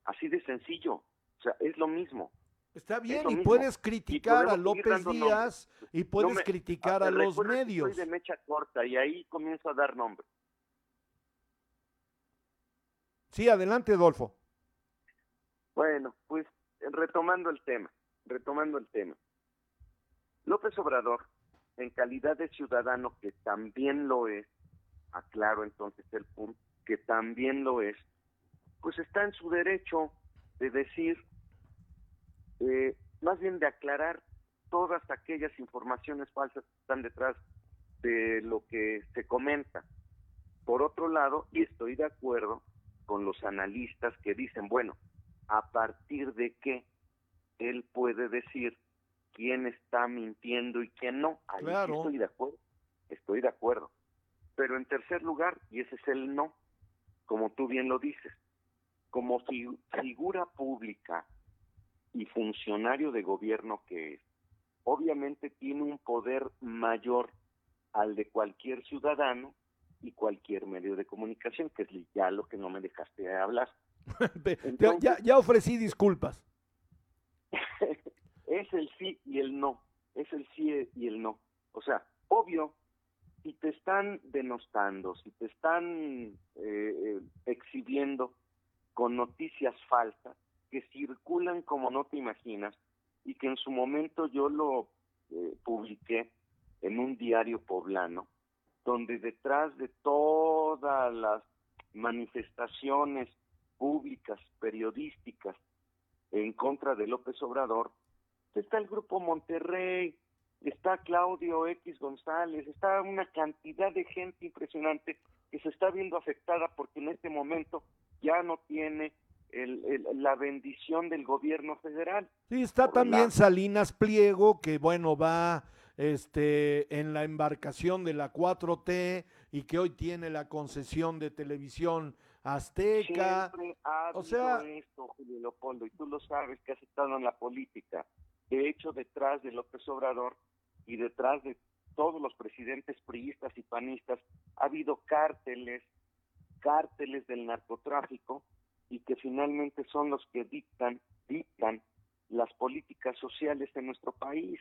así de sencillo, o sea, es lo mismo. Está bien, y puedes criticar a López Díaz y puedes criticar a, los medios. Soy de mecha corta y ahí comienzo a dar nombre. Sí, adelante, Adolfo. Bueno, pues retomando el tema, retomando el tema. López Obrador en calidad de ciudadano, que también lo es, aclaro entonces el punto, que también lo es, pues está en su derecho de decir, eh, más bien de aclarar todas aquellas informaciones falsas que están detrás de lo que se comenta. Por otro lado, y estoy de acuerdo con los analistas que dicen, bueno, a partir de qué él puede decir quién está mintiendo y quién no. Ahí sí estoy de acuerdo, estoy de acuerdo. Pero en tercer lugar, y ese es el no, como tú bien lo dices, como figura pública y funcionario de gobierno que es, obviamente tiene un poder mayor al de cualquier ciudadano y cualquier medio de comunicación, que es ya lo que no me dejaste hablar. ya, ya ofrecí disculpas. es el sí y el no, es el sí y el no. O sea, obvio, si te están denostando, si te están eh, eh, exhibiendo con noticias falsas que circulan como no te imaginas y que en su momento yo lo eh, publiqué en un diario poblano, donde detrás de todas las manifestaciones públicas, periodísticas, en contra de López Obrador, está el Grupo Monterrey, está Claudio X González, está una cantidad de gente impresionante que se está viendo afectada porque en este momento ya no tiene la bendición del gobierno federal. Sí, está también Salinas Pliego, que bueno, va este, en la embarcación de la 4T y que hoy tiene la concesión de televisión azteca. o sea, esto, Julio Leopoldo, y tú lo sabes que has estado en la política. De hecho, detrás de López Obrador y detrás de todos los presidentes priistas y panistas ha habido cárteles, cárteles del narcotráfico y que finalmente son los que dictan, dictan las políticas sociales en nuestro país,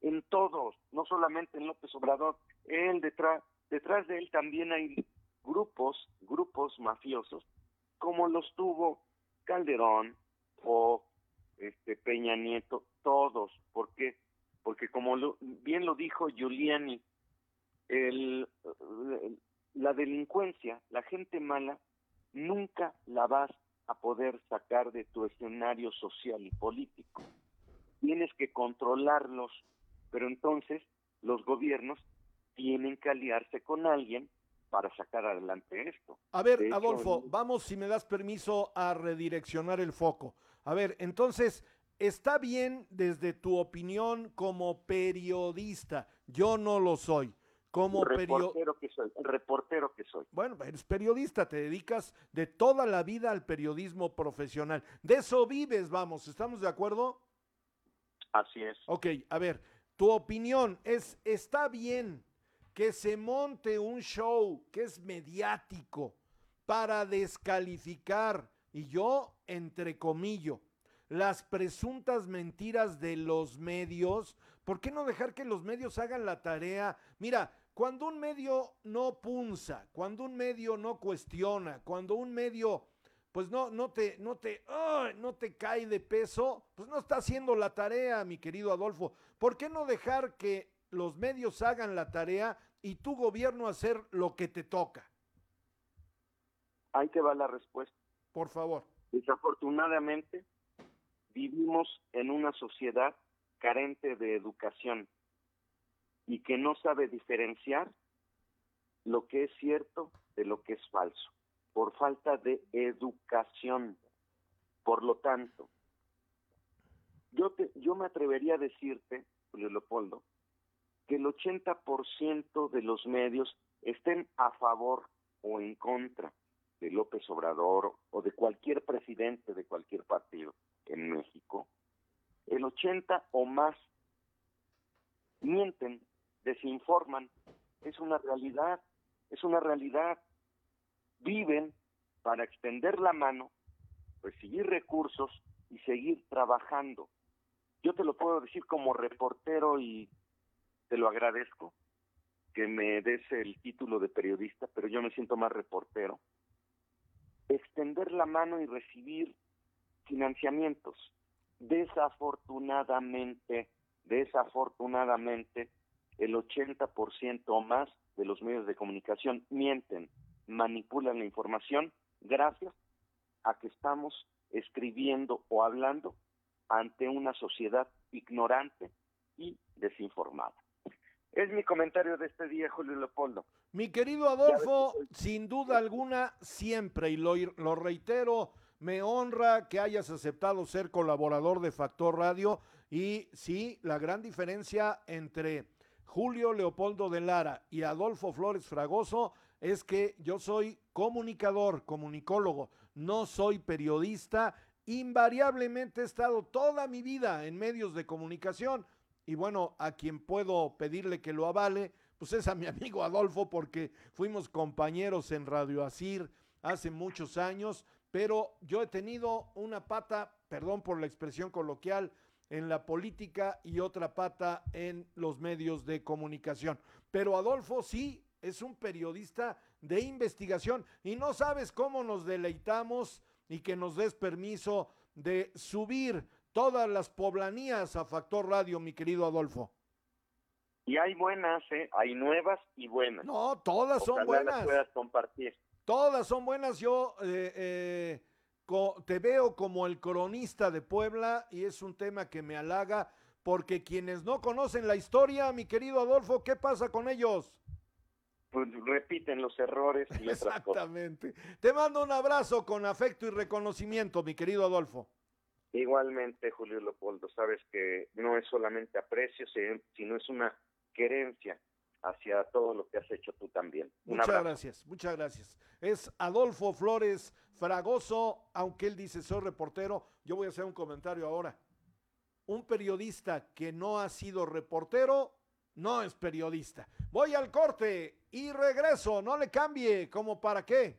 en todos, no solamente en López Obrador, él detrás, detrás de él también hay grupos, grupos mafiosos, como los tuvo Calderón o este Peña Nieto, todos, porque porque como bien lo dijo Giuliani, el, la delincuencia, la gente mala, nunca la vas a poder sacar de tu escenario social y político. Tienes que controlarlos, pero entonces los gobiernos tienen que aliarse con alguien para sacar adelante esto. A ver, Adolfo, vamos, si me das permiso, a redireccionar el foco. A ver, entonces, está bien desde tu opinión como periodista. Yo no lo soy. Como reportero que soy, reportero que soy. Bueno, eres periodista, te dedicas de toda la vida al periodismo profesional. De eso vives, vamos, ¿estamos de acuerdo? Así es. Ok, a ver, tu opinión es, ¿está bien que se monte un show que es mediático para descalificar, y yo entre comillas, las presuntas mentiras de los medios. ¿Por qué no dejar que los medios hagan la tarea? Mira, cuando un medio no punza, cuando un medio no cuestiona, cuando un medio pues no, no te, no te, no te cae de peso, pues no está haciendo la tarea, mi querido Adolfo. ¿Por qué no dejar que los medios hagan la tarea y tu gobierno hacer lo que te toca? Ahí te va la respuesta. Por favor. Desafortunadamente, vivimos en una sociedad carente de educación y que no sabe diferenciar lo que es cierto de lo que es falso, por falta de educación. Por lo tanto, yo, te, yo me atrevería a decirte, Julio Leopoldo, que el 80% de los medios estén a favor o en contra de López Obrador o de cualquier presidente de cualquier partido en México, el 80 o más mienten, desinforman, es una realidad, es una realidad. Viven para extender la mano, recibir recursos y seguir trabajando. Yo te lo puedo decir como reportero y te lo agradezco que me des el título de periodista, pero yo me siento más reportero. Extender la mano y recibir financiamientos. Desafortunadamente, desafortunadamente, el 80% o más de los medios de comunicación mienten, manipulan la información gracias a que estamos escribiendo o hablando ante una sociedad ignorante y desinformada. Es mi comentario de este día, Julio Leopoldo. Mi querido Adolfo, sin duda alguna, siempre, y lo, lo, reitero, me honra que hayas aceptado ser colaborador de Factor Radio. Y sí, la gran diferencia entre Julio Leopoldo de Lara y Adolfo Flores Fragoso es que yo soy comunicador, comunicólogo, no soy periodista. Invariablemente he estado toda mi vida en medios de comunicación y bueno, a quien puedo pedirle que lo avale, pues es a mi amigo Adolfo, porque fuimos compañeros en Radio Asir hace muchos años, pero yo he tenido una pata, perdón por la expresión coloquial, en la política y otra pata en los medios de comunicación. Pero Adolfo sí es un periodista de investigación y no sabes cómo nos deleitamos y que nos des permiso de subir todas las poblanías a Factor Radio, mi querido Adolfo. Y hay buenas, ¿eh? hay nuevas y buenas. No, todas son buenas. Las puedas compartir. Todas son buenas. Yo eh, eh, te veo como el cronista de Puebla y es un tema que me halaga porque quienes no conocen la historia, mi querido Adolfo, ¿qué pasa con ellos? Pues repiten los errores y Exactamente. Te mando un abrazo con afecto y reconocimiento, mi querido Adolfo. Igualmente, Julio Leopoldo, sabes que no es solamente aprecio, sino es una querencia hacia todo lo que has hecho tú también. muchas gracias, muchas gracias. Es Adolfo Flores Fragoso, aunque él dice soy reportero, yo voy a hacer un comentario ahora. Un periodista que no ha sido reportero no es periodista. Voy al corte y regreso, no le cambie, como para qué.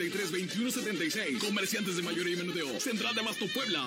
33 2176. Comerciantes de mayoría y menudeo. Central de Abasto Puebla.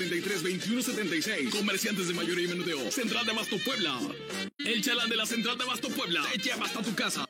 33 21 76. Comerciantes de mayoría y menudeo. Central de Abasto Puebla. El chalán de la Central de Abasto Puebla te lleva hasta tu casa.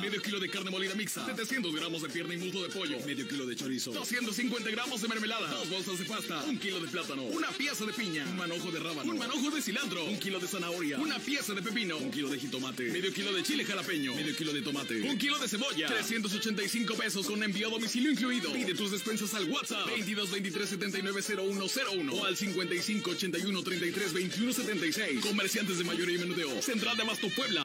Medio kilo de carne molida mixta, 700 gramos de pierna y muslo de pollo, medio kilo de chorizo, 250 gramos de mermelada, dos bolsas de pasta, un kilo de plátano, una pieza de piña, un manojo de rábano, un manojo de cilantro, un kilo de zanahoria, una pieza de pepino, un kilo de jitomate, medio kilo de chile jalapeño, medio kilo de tomate, un kilo de cebolla, 385 pesos con envío a domicilio incluido. Pide tus despensas al WhatsApp 22 23 79 0101 o al 55 81 33 21 76. Comerciantes de mayoría y menudeo. Central de Abasto Puebla.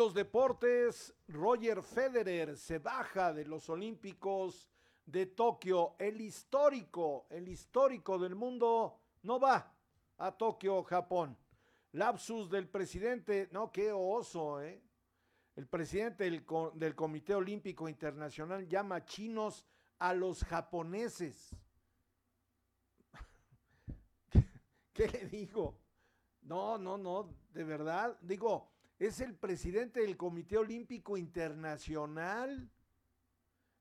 Los deportes, Roger Federer se baja de los Olímpicos de Tokio. El histórico, el histórico del mundo no va a Tokio, Japón. Lapsus del presidente, no, qué oso, ¿eh? El presidente del, Comité Olímpico Internacional llama chinos a los japoneses. ¿Qué le digo? No, no, no, de verdad. Digo, es el presidente del Comité Olímpico Internacional.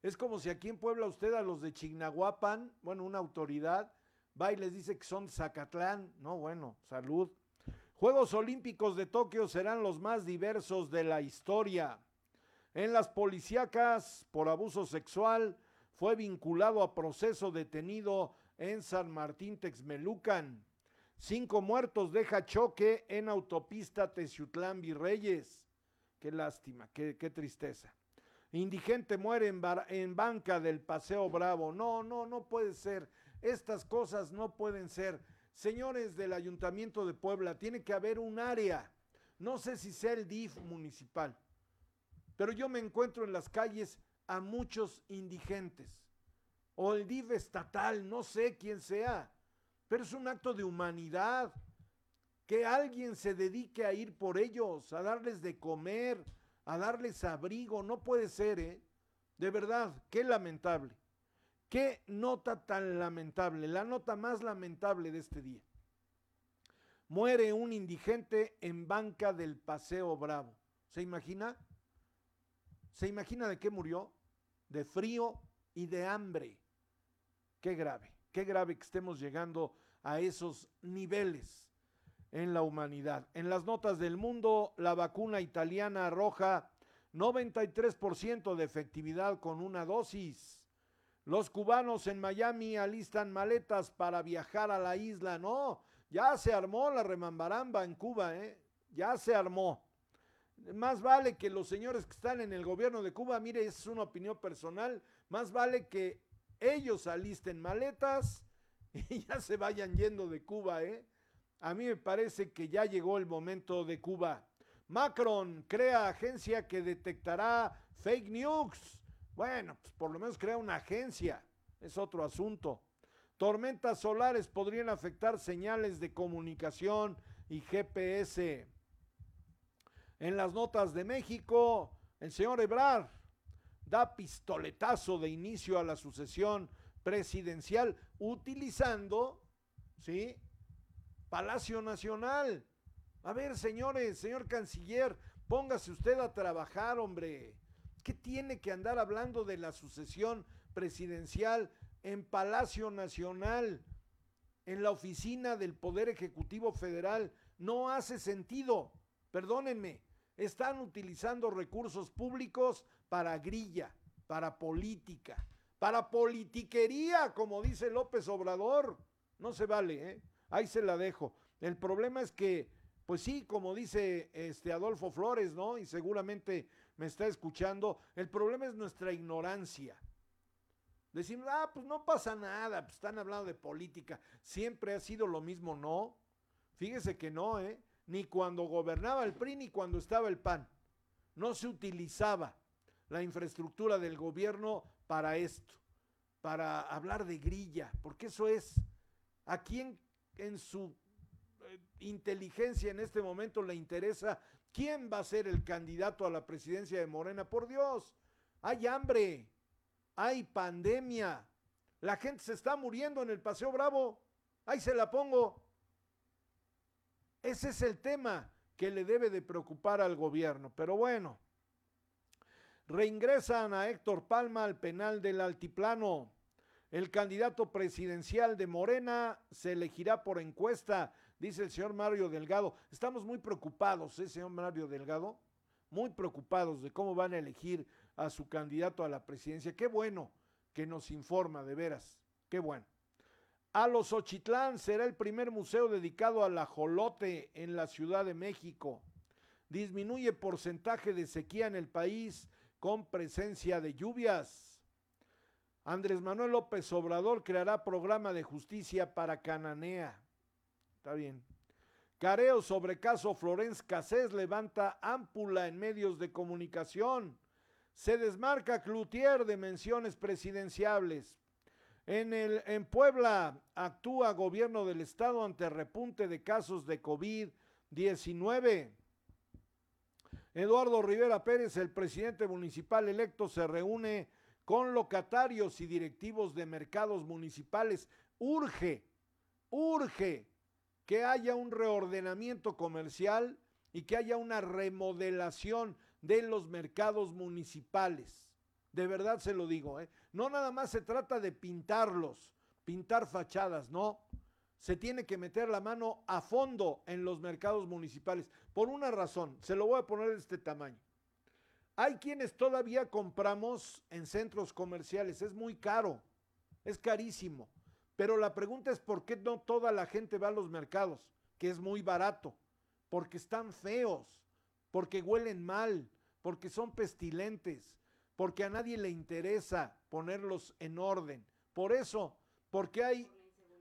Es como si aquí en Puebla usted a los de Chignahuapan, bueno, una autoridad, va y les dice que son Zacatlán. No, bueno, salud. Juegos Olímpicos de Tokio serán los más diversos de la historia. En las policíacas por abuso sexual fue vinculado a proceso detenido en San Martín Texmelucan. Cinco muertos deja choque en autopista Teciutlán Virreyes. Qué lástima, qué, tristeza. Indigente muere en, en, banca del Paseo Bravo. No, no, no puede ser. Estas cosas no pueden ser. Señores del Ayuntamiento de Puebla, tiene que haber un área. No sé si sea el DIF municipal, pero yo me encuentro en las calles a muchos indigentes. O el DIF estatal, no sé quién sea pero es un acto de humanidad. Que alguien se dedique a ir por ellos, a darles de comer, a darles abrigo. No puede ser, ¿eh? De verdad, qué lamentable. Qué nota tan lamentable, la nota más lamentable de este día. Muere un indigente en banca del Paseo Bravo. ¿Se imagina? ¿Se imagina de qué murió? De frío y de hambre. Qué grave. Qué grave que estemos llegando a esos niveles en la humanidad. En las notas del mundo, la vacuna italiana arroja 93% de efectividad con una dosis. Los cubanos en Miami alistan maletas para viajar a la isla. No, Ya se armó la remambaramba en Cuba, ¿eh? Ya se armó. Más vale que los señores que están en el gobierno de Cuba, mire, es una opinión personal, más vale que ellos alisten maletas y ya se vayan yendo de Cuba, ¿eh? A mí me parece que ya llegó el momento de Cuba. Macron crea agencia que detectará fake news. Bueno, pues por lo menos crea una agencia. Es otro asunto. Tormentas solares podrían afectar señales de comunicación y GPS. En las notas de México, el señor Ebrard da pistoletazo de inicio a la sucesión presidencial utilizando, ¿sí? Palacio Nacional. A ver, señores, señor canciller, póngase usted a trabajar, hombre. ¿Qué tiene que andar hablando de la sucesión presidencial en Palacio Nacional, en la oficina del Poder Ejecutivo Federal? No hace sentido. Perdónenme, están utilizando recursos públicos para grilla, para política, para politiquería, como dice López Obrador. No se vale, ¿eh? Ahí se la dejo. El problema es que, pues sí, como dice este Adolfo Flores, ¿no? Y seguramente me está escuchando, el problema es nuestra ignorancia. Decimos, ah, pues no pasa nada, pues están hablando de política. Siempre ha sido lo mismo, ¿no? Fíjese que no, ¿eh? Ni cuando gobernaba el PRI ni cuando estaba el PAN. No se utilizaba la infraestructura del gobierno para esto, para hablar de grilla, porque eso es, ¿a quién en su eh, inteligencia en este momento le interesa quién va a ser el candidato a la presidencia de Morena? Por Dios, hay hambre, hay pandemia, la gente se está muriendo en el Paseo Bravo, ahí se la pongo. Ese es el tema que le debe de preocupar al gobierno, pero bueno. Reingresan a Héctor Palma al penal del Altiplano. El candidato presidencial de Morena se elegirá por encuesta, dice el señor Mario Delgado. Estamos muy preocupados, ¿eh, señor Mario Delgado? Muy preocupados de cómo van a elegir a su candidato a la presidencia. Qué bueno que nos informa, de veras. Qué bueno. A los Ochitlán será el primer museo dedicado al ajolote en la Ciudad de México. Disminuye porcentaje de sequía en el país con presencia de lluvias. Andrés Manuel López Obrador creará programa de justicia para Cananea. Está bien. Careo sobre caso Florence Cassés levanta ámpula en medios de comunicación. Se desmarca Cloutier de menciones presidenciables. En, el, en Puebla actúa gobierno del estado ante repunte de casos de COVID-19. Eduardo Rivera Pérez, el presidente municipal electo, se reúne con locatarios y directivos de mercados municipales. Urge, urge que haya un reordenamiento comercial y que haya una remodelación de los mercados municipales. De verdad se lo digo, ¿eh? No nada más se trata de pintarlos, pintar fachadas, no. Se tiene que meter la mano a fondo en los mercados municipales. Por una razón, se lo voy a poner de este tamaño. Hay quienes todavía compramos en centros comerciales, es muy caro, es carísimo. Pero la pregunta es por qué no toda la gente va a los mercados, que es muy barato, porque están feos, porque huelen mal, porque son pestilentes, porque a nadie le interesa ponerlos en orden. Por eso, porque hay,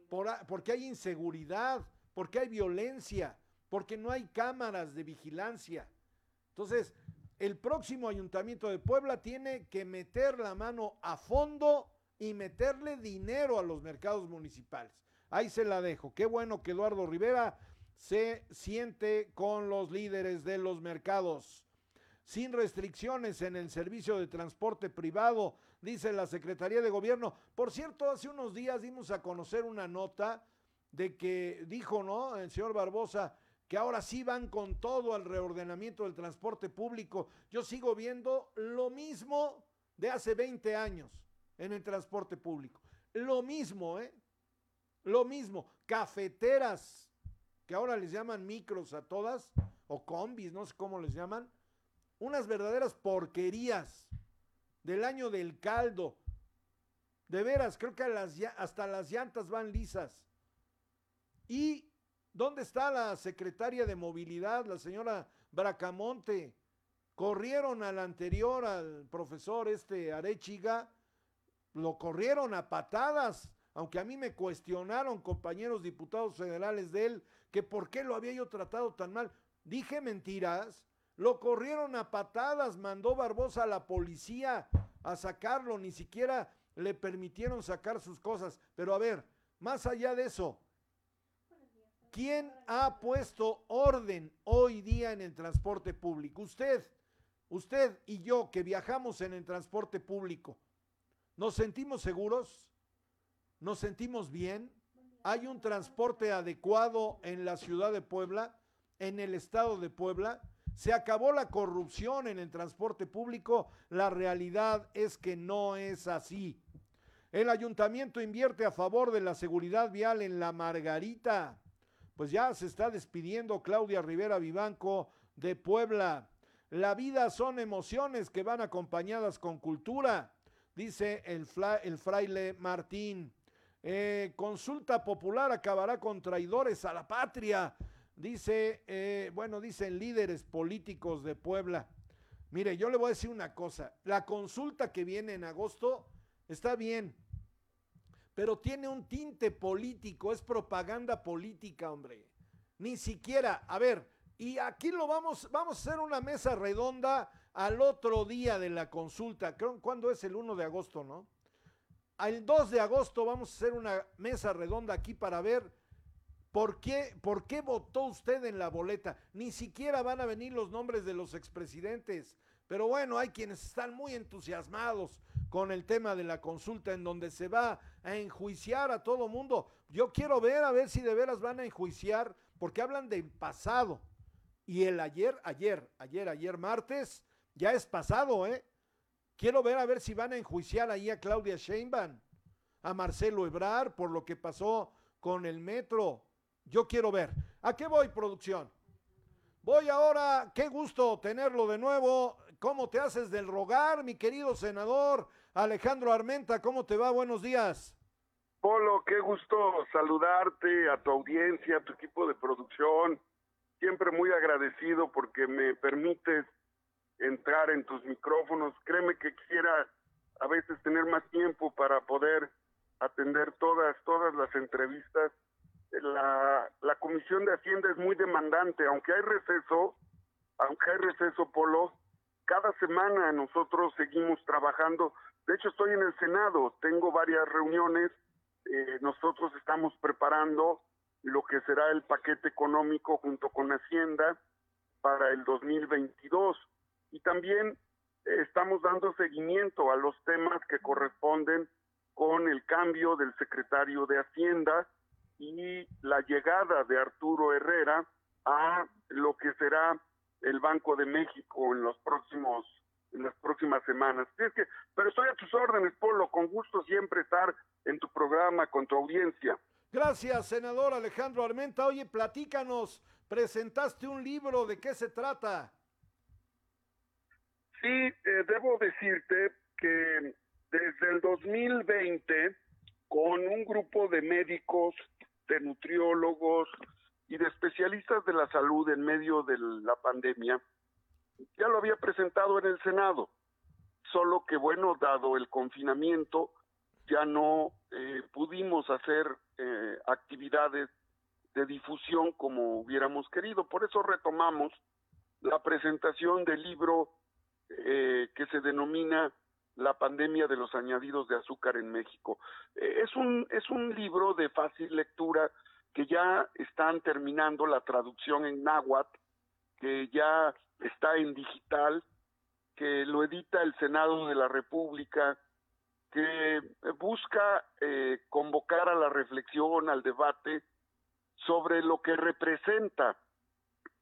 porque hay inseguridad, porque hay violencia, porque no hay cámaras de vigilancia. Entonces, el próximo ayuntamiento de Puebla tiene que meter la mano a fondo y meterle dinero a los mercados municipales. Ahí se la dejo. Qué bueno que Eduardo Rivera se siente con los líderes de los mercados sin restricciones en el servicio de transporte privado, dice la Secretaría de Gobierno. Por cierto, hace unos días dimos a conocer una nota de que dijo, ¿no? El señor Barbosa, que ahora sí van con todo al reordenamiento del transporte público. Yo sigo viendo lo mismo de hace 20 años en el transporte público. Lo mismo, ¿eh? Lo mismo. Cafeteras, que ahora les llaman micros a todas, o combis, no sé cómo les llaman unas verdaderas porquerías del año del caldo. De veras, creo que hasta las llantas van lisas. Y ¿Dónde está la secretaria de movilidad, la señora Bracamonte? Corrieron al anterior, al profesor este Arechiga, lo corrieron a patadas, aunque a mí me cuestionaron compañeros diputados federales de él, que por qué lo había yo tratado tan mal. Dije mentiras, lo corrieron a patadas, mandó Barbosa a la policía a sacarlo, ni siquiera le permitieron sacar sus cosas. Pero a ver, más allá de eso, ¿quién ha puesto orden hoy día en el transporte público? Usted, usted y yo que viajamos en el transporte público, ¿nos sentimos seguros? ¿Nos sentimos bien? ¿Hay un transporte adecuado en la ciudad de Puebla, en el estado de Puebla? Se acabó la corrupción en el transporte público. La realidad es que no es así. El ayuntamiento invierte a favor de la seguridad vial en La Margarita. Pues ya se está despidiendo Claudia Rivera Vivanco de Puebla. La vida son emociones que van acompañadas con cultura, dice el, fraile Martín. Eh, consulta popular acabará con traidores a la patria, dice, eh, bueno, dicen líderes políticos de Puebla. Mire, yo le voy a decir una cosa, la consulta que viene en agosto está bien, pero tiene un tinte político, es propaganda política, hombre. Ni siquiera, a ver, y aquí lo vamos, vamos a hacer una mesa redonda al otro día de la consulta, creo, ¿cuándo es el 1 de agosto, no? El 2 de agosto vamos a hacer una mesa redonda aquí para ver por qué, por qué votó usted en la boleta. Ni siquiera van a venir los nombres de los expresidentes. Pero bueno, hay quienes están muy entusiasmados con el tema de la consulta en donde se va a enjuiciar a todo mundo. Yo quiero ver a ver si de veras van a enjuiciar, porque hablan del pasado. Y el ayer, ayer, ayer, ayer martes, ya es pasado, ¿eh? Quiero ver a ver si van a enjuiciar ahí a Claudia Sheinbaum, a Marcelo Ebrar por lo que pasó con el metro. Yo quiero ver. ¿A qué voy, producción? Voy ahora, qué gusto tenerlo de nuevo. ¿Cómo te haces del rogar, mi querido senador Alejandro Armenta? ¿Cómo te va? Buenos días. Polo, qué gusto saludarte, a tu audiencia, a tu equipo de producción. Siempre muy agradecido porque me permites entrar en tus micrófonos. Créeme que quisiera a veces tener más tiempo para poder atender todas, todas las entrevistas. La, la Comisión de Hacienda es muy demandante, aunque hay receso, aunque hay receso, Polo, cada semana nosotros seguimos trabajando. De hecho, estoy en el Senado, tengo varias reuniones, eh, nosotros estamos preparando lo que será el paquete económico junto con Hacienda para el 2022 y también eh, estamos dando seguimiento a los temas que corresponden con el cambio del secretario de Hacienda y la llegada de Arturo Herrera a lo que será el Banco de México en los próximos en las próximas semanas. Es que, pero estoy a tus órdenes, Polo, con gusto siempre estar en tu programa, con tu audiencia. Gracias, senador Alejandro Armenta. Oye, platícanos, presentaste un libro, ¿de qué se trata? Sí, eh, debo decirte que desde el 2020, con un grupo de médicos, de nutriólogos y de especialistas de la salud en medio de la pandemia, ya lo había presentado en el Senado, solo que bueno, dado el confinamiento, ya no eh, pudimos hacer eh, actividades de difusión como hubiéramos querido. Por eso retomamos la presentación del libro eh, que se denomina La pandemia de los añadidos de azúcar en México. Eh, es, un, es un libro de fácil lectura que ya están terminando la traducción en náhuatl, que ya está en digital, que lo edita el Senado de la República, que busca eh, convocar a la reflexión, al debate sobre lo que representa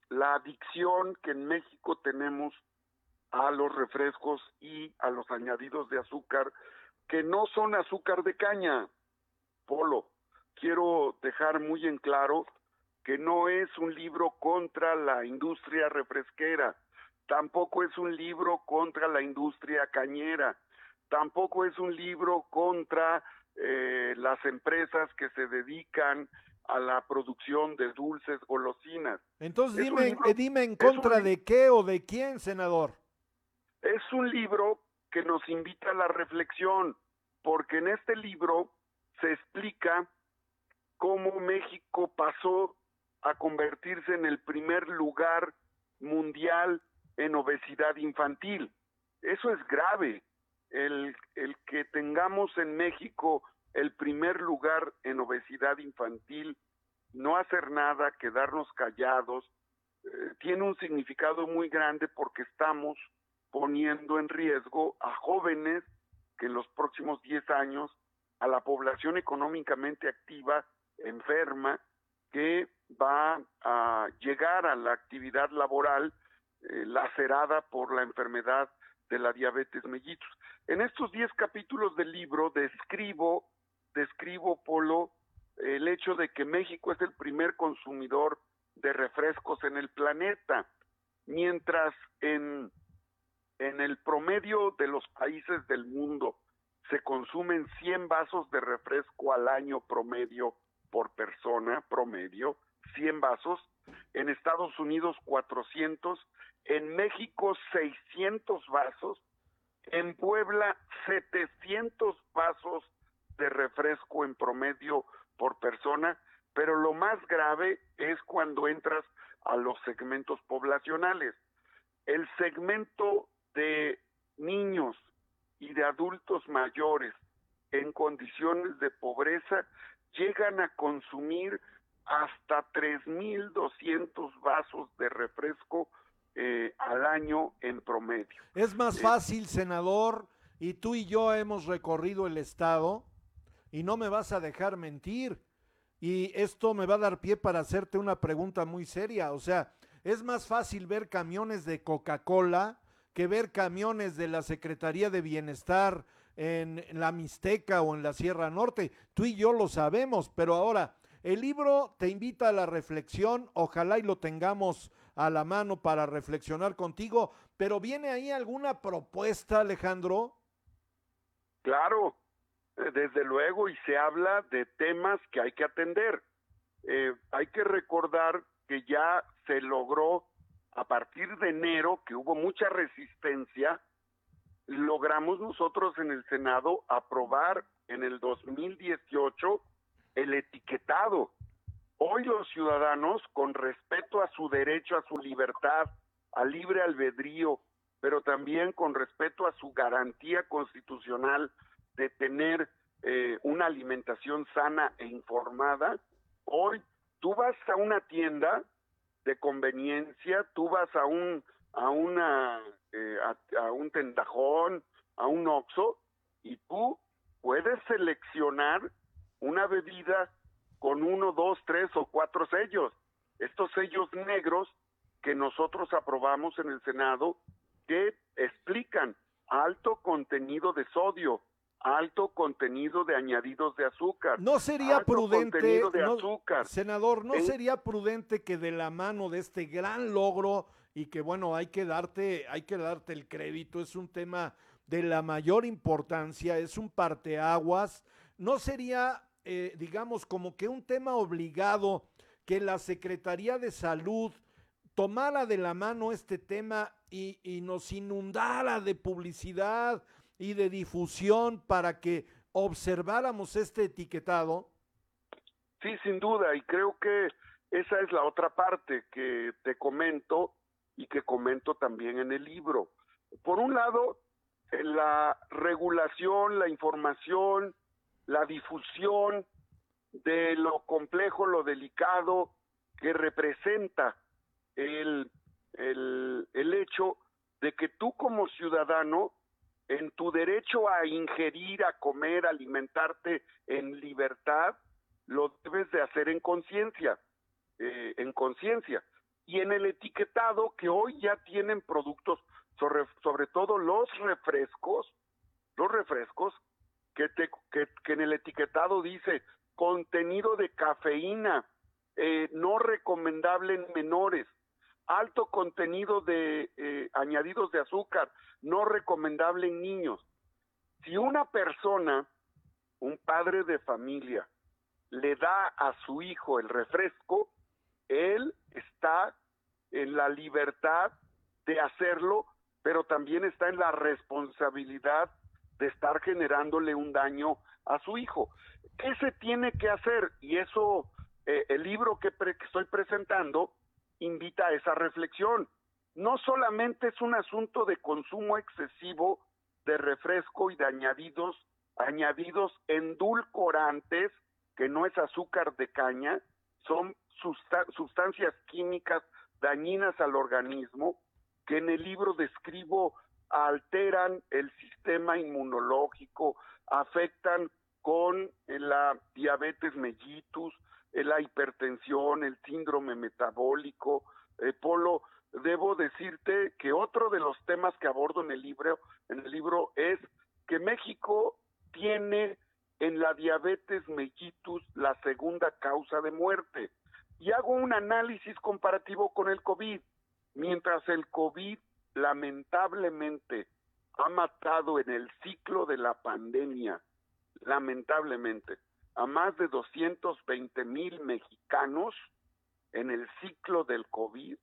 la adicción que en México tenemos a los refrescos y a los añadidos de azúcar que no son azúcar de caña. Polo, quiero dejar muy en claro que no es un libro contra la industria refresquera, tampoco es un libro contra la industria cañera, tampoco es un libro contra eh, las empresas que se dedican a la producción de dulces, golosinas. Entonces dime, libro- eh, dime en un contra de qué o de quién, senador. Es un libro que nos invita a la reflexión, porque en este libro se explica cómo México pasó a convertirse en el primer lugar mundial en obesidad infantil. Eso es grave. El, que tengamos en México el primer lugar en obesidad infantil, no hacer nada, quedarnos callados, eh, tiene un significado muy grande porque estamos poniendo en riesgo a jóvenes que en los próximos 10 años, a la población económicamente activa, enferma, que va a llegar a la actividad laboral eh, lacerada por la enfermedad de la diabetes mellitus. En estos 10 capítulos del libro describo, describo, Polo, el hecho de que México es el primer consumidor de refrescos en el planeta, mientras en, en el promedio de los países del mundo se consumen 100 vasos de refresco al año promedio por persona, promedio, 100 vasos, en Estados Unidos 400, en México 600 vasos, en Puebla 700 vasos de refresco en promedio por persona, pero lo más grave es cuando entras a los segmentos poblacionales. El segmento de niños y de adultos mayores en condiciones de pobreza llegan a consumir hasta 3.200 vasos de refresco eh, al año en promedio. Es más fácil, senador, y tú y yo hemos recorrido el estado y no me vas a dejar mentir. Y esto me va a dar pie para hacerte una pregunta muy seria. O sea, es más fácil ver camiones de Coca-Cola que ver camiones de la Secretaría de Bienestar en la Mixteca o en la Sierra Norte. Tú y yo lo sabemos, pero ahora el libro te invita a la reflexión, ojalá y lo tengamos a la mano para reflexionar contigo, pero ¿viene ahí alguna propuesta, Alejandro? Claro, eh, desde luego, y se habla de temas que hay que atender. Eh, hay que recordar que ya se logró a partir de enero, que hubo mucha resistencia, logramos nosotros en el Senado aprobar en el 2018 el etiquetado. Hoy los ciudadanos, con respeto a su derecho a su libertad, al libre albedrío, pero también con respeto a su garantía constitucional de tener eh, una alimentación sana e informada, hoy tú vas a una tienda de conveniencia, tú vas a un a una eh, a, a un tendajón, a un oxo y tú puedes seleccionar una bebida con uno, dos, tres o cuatro sellos. Estos sellos negros que nosotros aprobamos en el Senado que explican alto contenido de sodio, alto contenido de añadidos de azúcar. No sería alto prudente, contenido de no- azúcar. senador, ¿no sería prudente que de la mano de este gran logro y que bueno, hay que darte, hay que darte el crédito, es un tema de la mayor importancia, es un parteaguas, no sería, eh, digamos, como que un tema obligado que la Secretaría de Salud tomara de la mano este tema y, y nos inundara de publicidad y de difusión para que observáramos este etiquetado? Sí, sin duda, y creo que esa es la otra parte que te comento y que comento también en el libro. Por un lado, la regulación, la información, la difusión de lo complejo, lo delicado que representa el, el, el hecho de que tú como ciudadano, en tu derecho a ingerir, a comer, alimentarte en libertad, lo debes de hacer en conciencia, eh, en conciencia. Y en el etiquetado que hoy ya tienen productos, sobre, todo los refrescos, los refrescos, que, te, que en el etiquetado dice contenido de cafeína, eh, no recomendable en menores, alto contenido de eh, añadidos de azúcar, no recomendable en niños. Si una persona, un padre de familia, le da a su hijo el refresco, él está en la libertad de hacerlo, pero también está en la responsabilidad de estar generándole un daño a su hijo. ¿Qué se tiene que hacer? Y eso, eh, el libro que, que estoy presentando invita a esa reflexión. No solamente es un asunto de consumo excesivo de refresco y de añadidos, añadidos endulcorantes, que no es azúcar de caña, son sustancias químicas dañinas al organismo que en el libro describo alteran el sistema inmunológico, afectan con la diabetes mellitus, la hipertensión, el síndrome metabólico. Eh, Polo, debo decirte que otro de los temas que abordo en el libro, en el libro es que México tiene en la diabetes mellitus la segunda causa de muerte. Y hago un análisis comparativo con el COVID. Mientras el COVID lamentablemente ha matado en el ciclo de la pandemia, lamentablemente, a más de 220 mil mexicanos en el ciclo del COVID,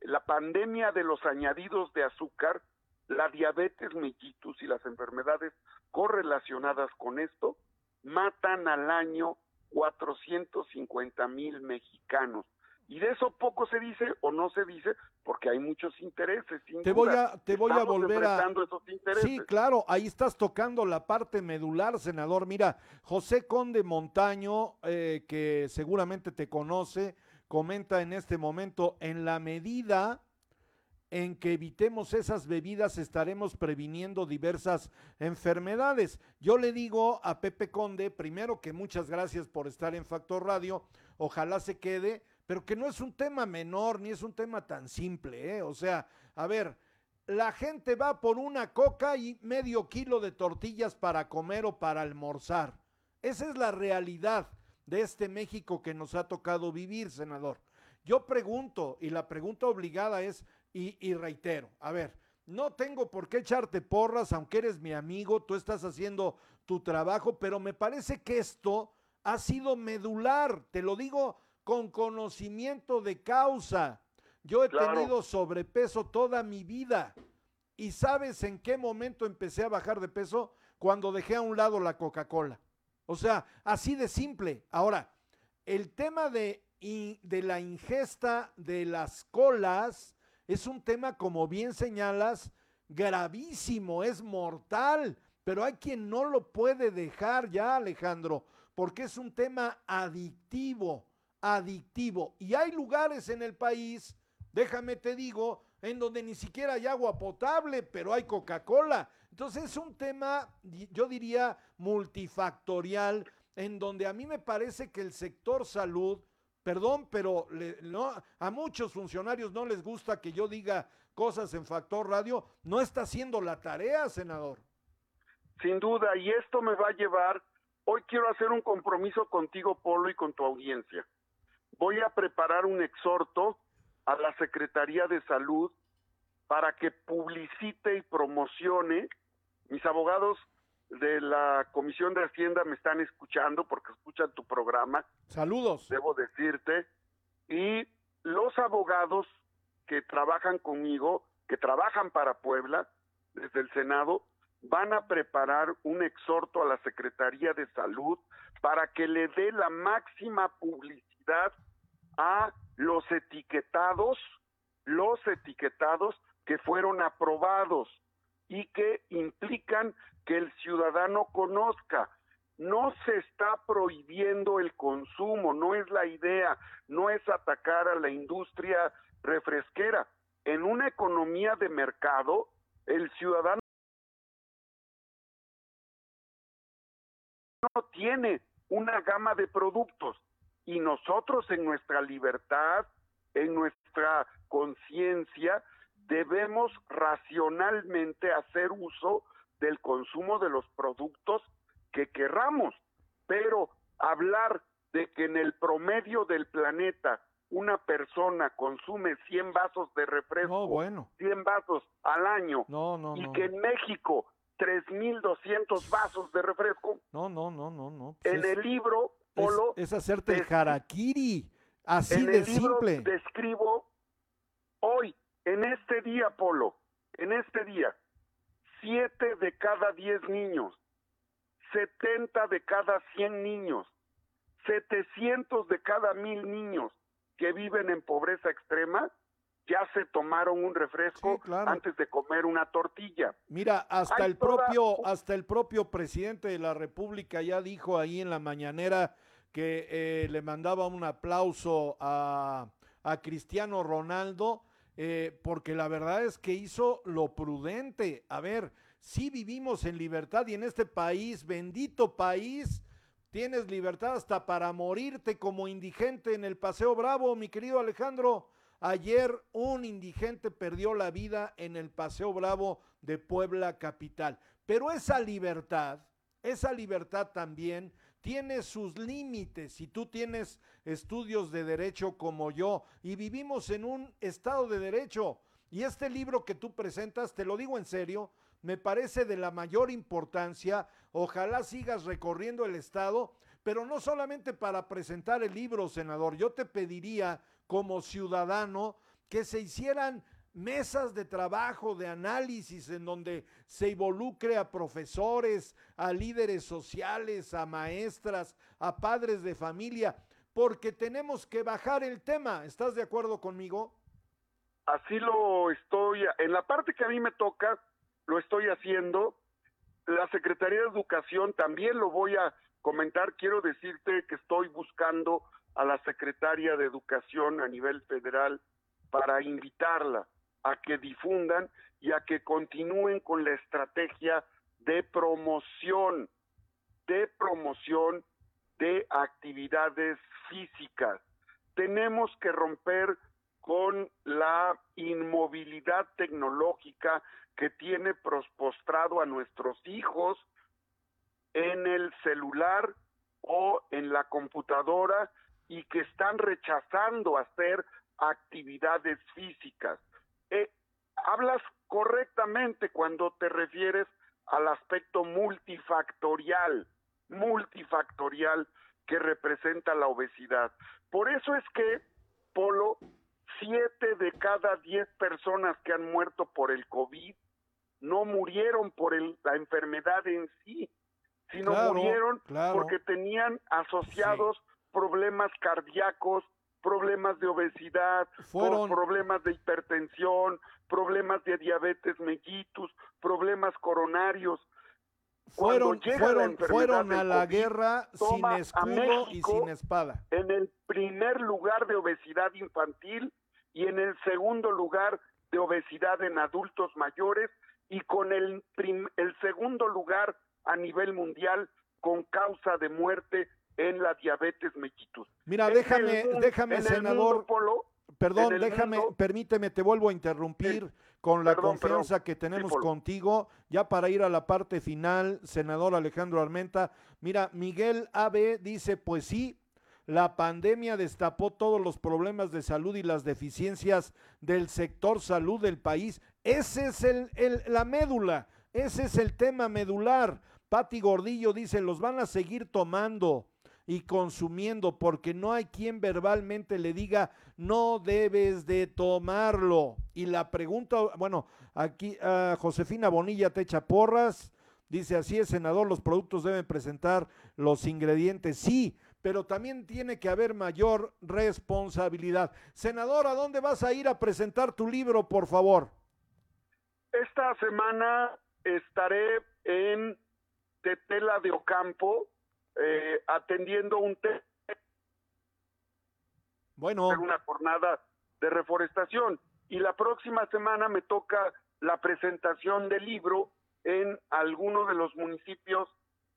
la pandemia de los añadidos de azúcar, la diabetes mellitus y las enfermedades correlacionadas con esto matan al año 450 mil mexicanos. Y de eso poco se dice o no se dice porque hay muchos intereses. te voy a te voy a volver a Sí, claro, ahí estás tocando la parte medular, senador. Mira, José Conde Montaño, eh, que seguramente te conoce, comenta en este momento en la medida en que evitemos esas bebidas estaremos previniendo diversas enfermedades. Yo le digo a Pepe Conde, primero que muchas gracias por estar en Factor Radio, ojalá se quede, pero que no es un tema menor ni es un tema tan simple, ¿eh? O sea, a ver, la gente va por una coca y medio kilo de tortillas para comer o para almorzar. Esa es la realidad de este México que nos ha tocado vivir, senador. Yo pregunto, y la pregunta obligada es, y, reitero, a ver, no tengo por qué echarte porras, aunque eres mi amigo, tú estás haciendo tu trabajo, pero me parece que esto ha sido medular, te lo digo con conocimiento de causa. Yo he tenido sobrepeso toda mi vida. ¿Y sabes en qué momento empecé a bajar de peso? Cuando dejé a un lado la Coca-Cola. O sea, así de simple. Ahora, el tema de, de la ingesta de las colas, es un tema, como bien señalas, gravísimo, es mortal, pero hay quien no lo puede dejar ya, Alejandro, porque es un tema adictivo, adictivo. Y hay lugares en el país, déjame te digo, en donde ni siquiera hay agua potable, pero hay Coca-Cola. Entonces es un tema, yo diría, multifactorial, en donde a mí me parece que el sector salud Perdón, pero no, a muchos funcionarios no les gusta que yo diga cosas en Factor Radio. No está haciendo la tarea, senador. Sin duda, y esto me va a llevar, hoy quiero hacer un compromiso contigo, Polo, y con tu audiencia. Voy a preparar un exhorto a la Secretaría de Salud para que publicite y promocione. Mis abogados de la Comisión de Hacienda me están escuchando porque escuchan tu programa. Saludos. Debo decirte. Y los abogados que trabajan conmigo, que trabajan para Puebla, desde el Senado, van a preparar un exhorto a la Secretaría de Salud para que le dé la máxima publicidad a los etiquetados, los etiquetados que fueron aprobados y que implican que el ciudadano conozca. No se está prohibiendo el consumo, no es la idea, no es atacar a la industria refresquera. En una economía de mercado, el ciudadano no tiene una gama de productos y nosotros en nuestra libertad, en nuestra conciencia, debemos racionalmente hacer uso del consumo de los productos que querramos, pero hablar de que en el promedio del planeta una persona consume 100 vasos de refresco, bueno. 100 vasos al año, no, no, y que en México 3.200 vasos de refresco. No, no, no, no, no. Pues en es, el libro, Polo, es, es hacerte el harakiri, así en de el libro simple. describo hoy, en este día, Polo, en este día, siete de cada diez niños, 70 de cada 100 niños, 700 de cada mil niños que viven en pobreza extrema ya se tomaron un refresco Sí, claro. antes de comer una tortilla. Mira, hasta Hay el toda- propio, hasta el propio presidente de la República ya dijo ahí en la mañanera que eh, le mandaba un aplauso a, a Cristiano Ronaldo, eh, porque la verdad es que hizo lo prudente. A ver, sí vivimos en libertad y en este país, bendito país, tienes libertad hasta para morirte como indigente en el Paseo Bravo, mi querido Alejandro. Ayer un indigente perdió la vida en el Paseo Bravo de Puebla Capital. Pero esa libertad, esa libertad también tiene sus límites. Si tú tienes estudios de derecho como yo y vivimos en un estado de derecho, y este libro que tú presentas, te lo digo en serio, me parece de la mayor importancia. Ojalá sigas recorriendo el estado, pero no solamente para presentar el libro, senador. Yo te pediría como ciudadano que se hicieran mesas de trabajo, de análisis, en donde se involucre a profesores, a líderes sociales, a maestras, a padres de familia, porque tenemos que bajar el tema. ¿Estás de acuerdo conmigo? Así lo estoy, en la parte que a mí me toca, lo estoy haciendo. La Secretaría de Educación también lo voy a comentar. Quiero decirte que estoy buscando a la Secretaria de Educación a nivel federal para invitarla a que difundan y a que continúen con la estrategia de promoción, de promoción de actividades físicas. Tenemos que romper con la inmovilidad tecnológica que tiene postrado a nuestros hijos en el celular o en la computadora y que están rechazando hacer actividades físicas. Eh, hablas correctamente cuando te refieres al aspecto multifactorial, multifactorial que representa la obesidad. Por eso es que, Polo, siete de cada diez personas que han muerto por el COVID no murieron por el- la enfermedad en sí, sino Claro, murieron claro. porque tenían asociados problemas cardíacos, problemas de obesidad, Fueron- pro- problemas de hipertensión, problemas de diabetes mellitus, problemas coronarios. Fueron, fueron, fueron a la COVID, guerra sin escudo y sin espada. en el primer lugar de obesidad infantil y en el segundo lugar de obesidad en adultos mayores y con el, prim- el segundo lugar a nivel mundial con causa de muerte en la diabetes mellitus. Mira, En déjame, el déjame, en senador. Polo, Perdón, déjame, mundo- permíteme, te vuelvo a interrumpir con la Perdón, confianza perdón. que tenemos Sí, contigo. Ya para ir a la parte final, senador Alejandro Armenta. Mira, Miguel AB dice, pues sí, la pandemia destapó todos los problemas de salud y las deficiencias del sector salud del país. Ese es el, el- la médula, ese es el tema medular. Pati Gordillo dice, los van a seguir tomando y consumiendo porque no hay quien verbalmente le diga no debes de tomarlo. Y la pregunta, bueno, aquí ah, Josefina Bonilla te echa porras, dice así es, senador, los productos deben presentar los ingredientes, sí, pero también tiene que haber mayor responsabilidad. Senador, ¿a dónde vas a ir a presentar tu libro, por favor? Esta semana estaré en Tetela de Ocampo eh, atendiendo un tema Bueno, en una jornada de reforestación y la próxima semana me toca la presentación del libro en alguno de los municipios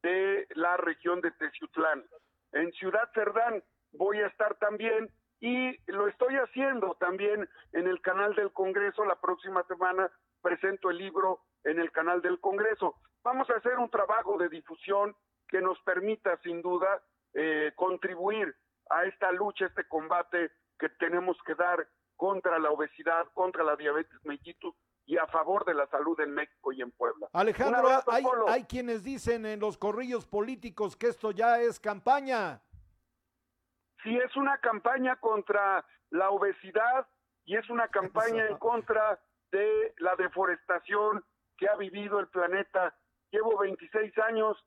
de la región de Teciutlán. En Ciudad Cerdán voy a estar también y lo estoy haciendo también en el canal del Congreso. La próxima semana presento el libro en el canal del Congreso. Vamos a hacer un trabajo de difusión que nos permita sin duda eh, contribuir a esta lucha, este combate que tenemos que dar contra la obesidad, contra la diabetes mellitus y a favor de la salud en México y en Puebla. Alejandro, abrazo, hay, hay quienes dicen en los corrillos políticos que esto ya es campaña. Sí, es una campaña contra la obesidad y es una campaña en contra de la deforestación que ha vivido el planeta. Llevo 26 años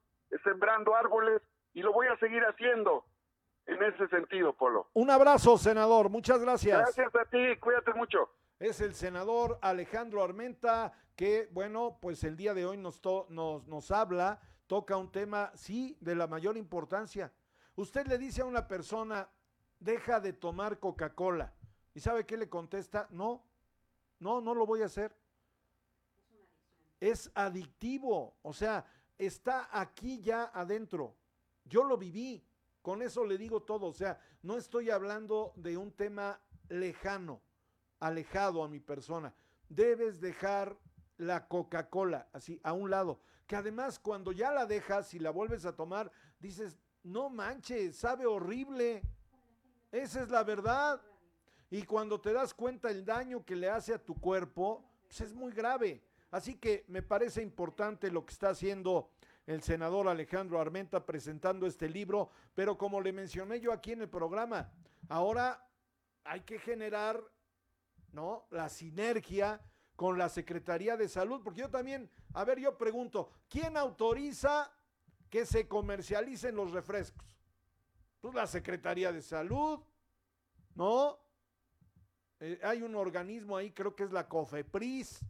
sembrando árboles y lo voy a seguir haciendo en ese sentido, Polo. Un abrazo, senador. Muchas gracias. Gracias a ti, cuídate mucho. Es el senador Alejandro Armenta que, bueno, pues el día de hoy nos, to- nos, nos habla, toca un tema, sí, de la mayor importancia. Usted le dice a una persona, deja de tomar Coca-Cola. ¿Y sabe qué le contesta? No, no, no lo voy a hacer. Es adictivo, o sea, está aquí ya adentro. Yo lo viví, con eso le digo todo, o sea, no estoy hablando de un tema lejano, alejado a mi persona. Debes dejar la Coca-Cola así a un lado, que además cuando ya la dejas y la vuelves a tomar, dices, no manches, sabe horrible. Esa es la verdad. Y cuando te das cuenta el daño que le hace a tu cuerpo, pues es muy grave. Así que me parece importante lo que está haciendo el senador Alejandro Armenta presentando este libro, pero como le mencioné yo aquí en el programa, ahora hay que generar ¿no? la sinergia con la Secretaría de Salud, porque yo también, a ver, yo pregunto, ¿quién autoriza que se comercialicen los refrescos? Pues la Secretaría de Salud, ¿no? Eh, hay un organismo ahí, creo que es la COFEPRIS,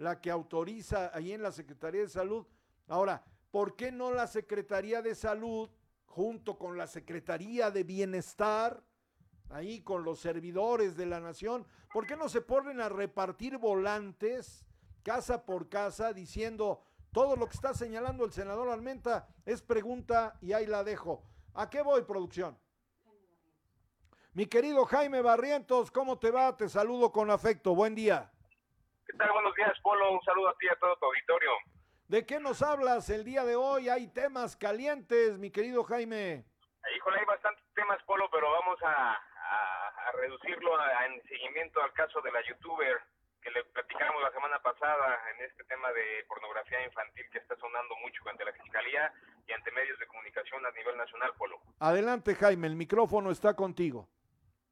la que autoriza ahí en la Secretaría de Salud. Ahora, ¿por qué no la Secretaría de Salud, junto con la Secretaría de Bienestar, ahí con los servidores de la nación, ¿por qué no se ponen a repartir volantes casa por casa diciendo todo lo que está señalando el senador Almenta es pregunta y ahí la dejo? ¿A qué voy, producción? Mi querido Jaime Barrientos, ¿cómo te va? Te saludo con afecto. Buen día. ¿Qué tal? Buenos días, Polo. Un saludo a ti y a todo tu auditorio. ¿De qué nos hablas el día de hoy? Hay temas calientes, mi querido Jaime. Híjole, hay bastantes temas, Polo, pero vamos a, a- a reducirlo a- en seguimiento al caso de la youtuber que le platicamos la semana pasada en este tema de pornografía infantil que está sonando mucho ante la Fiscalía y ante medios de comunicación a nivel nacional, Polo. Adelante, Jaime, el micrófono está contigo.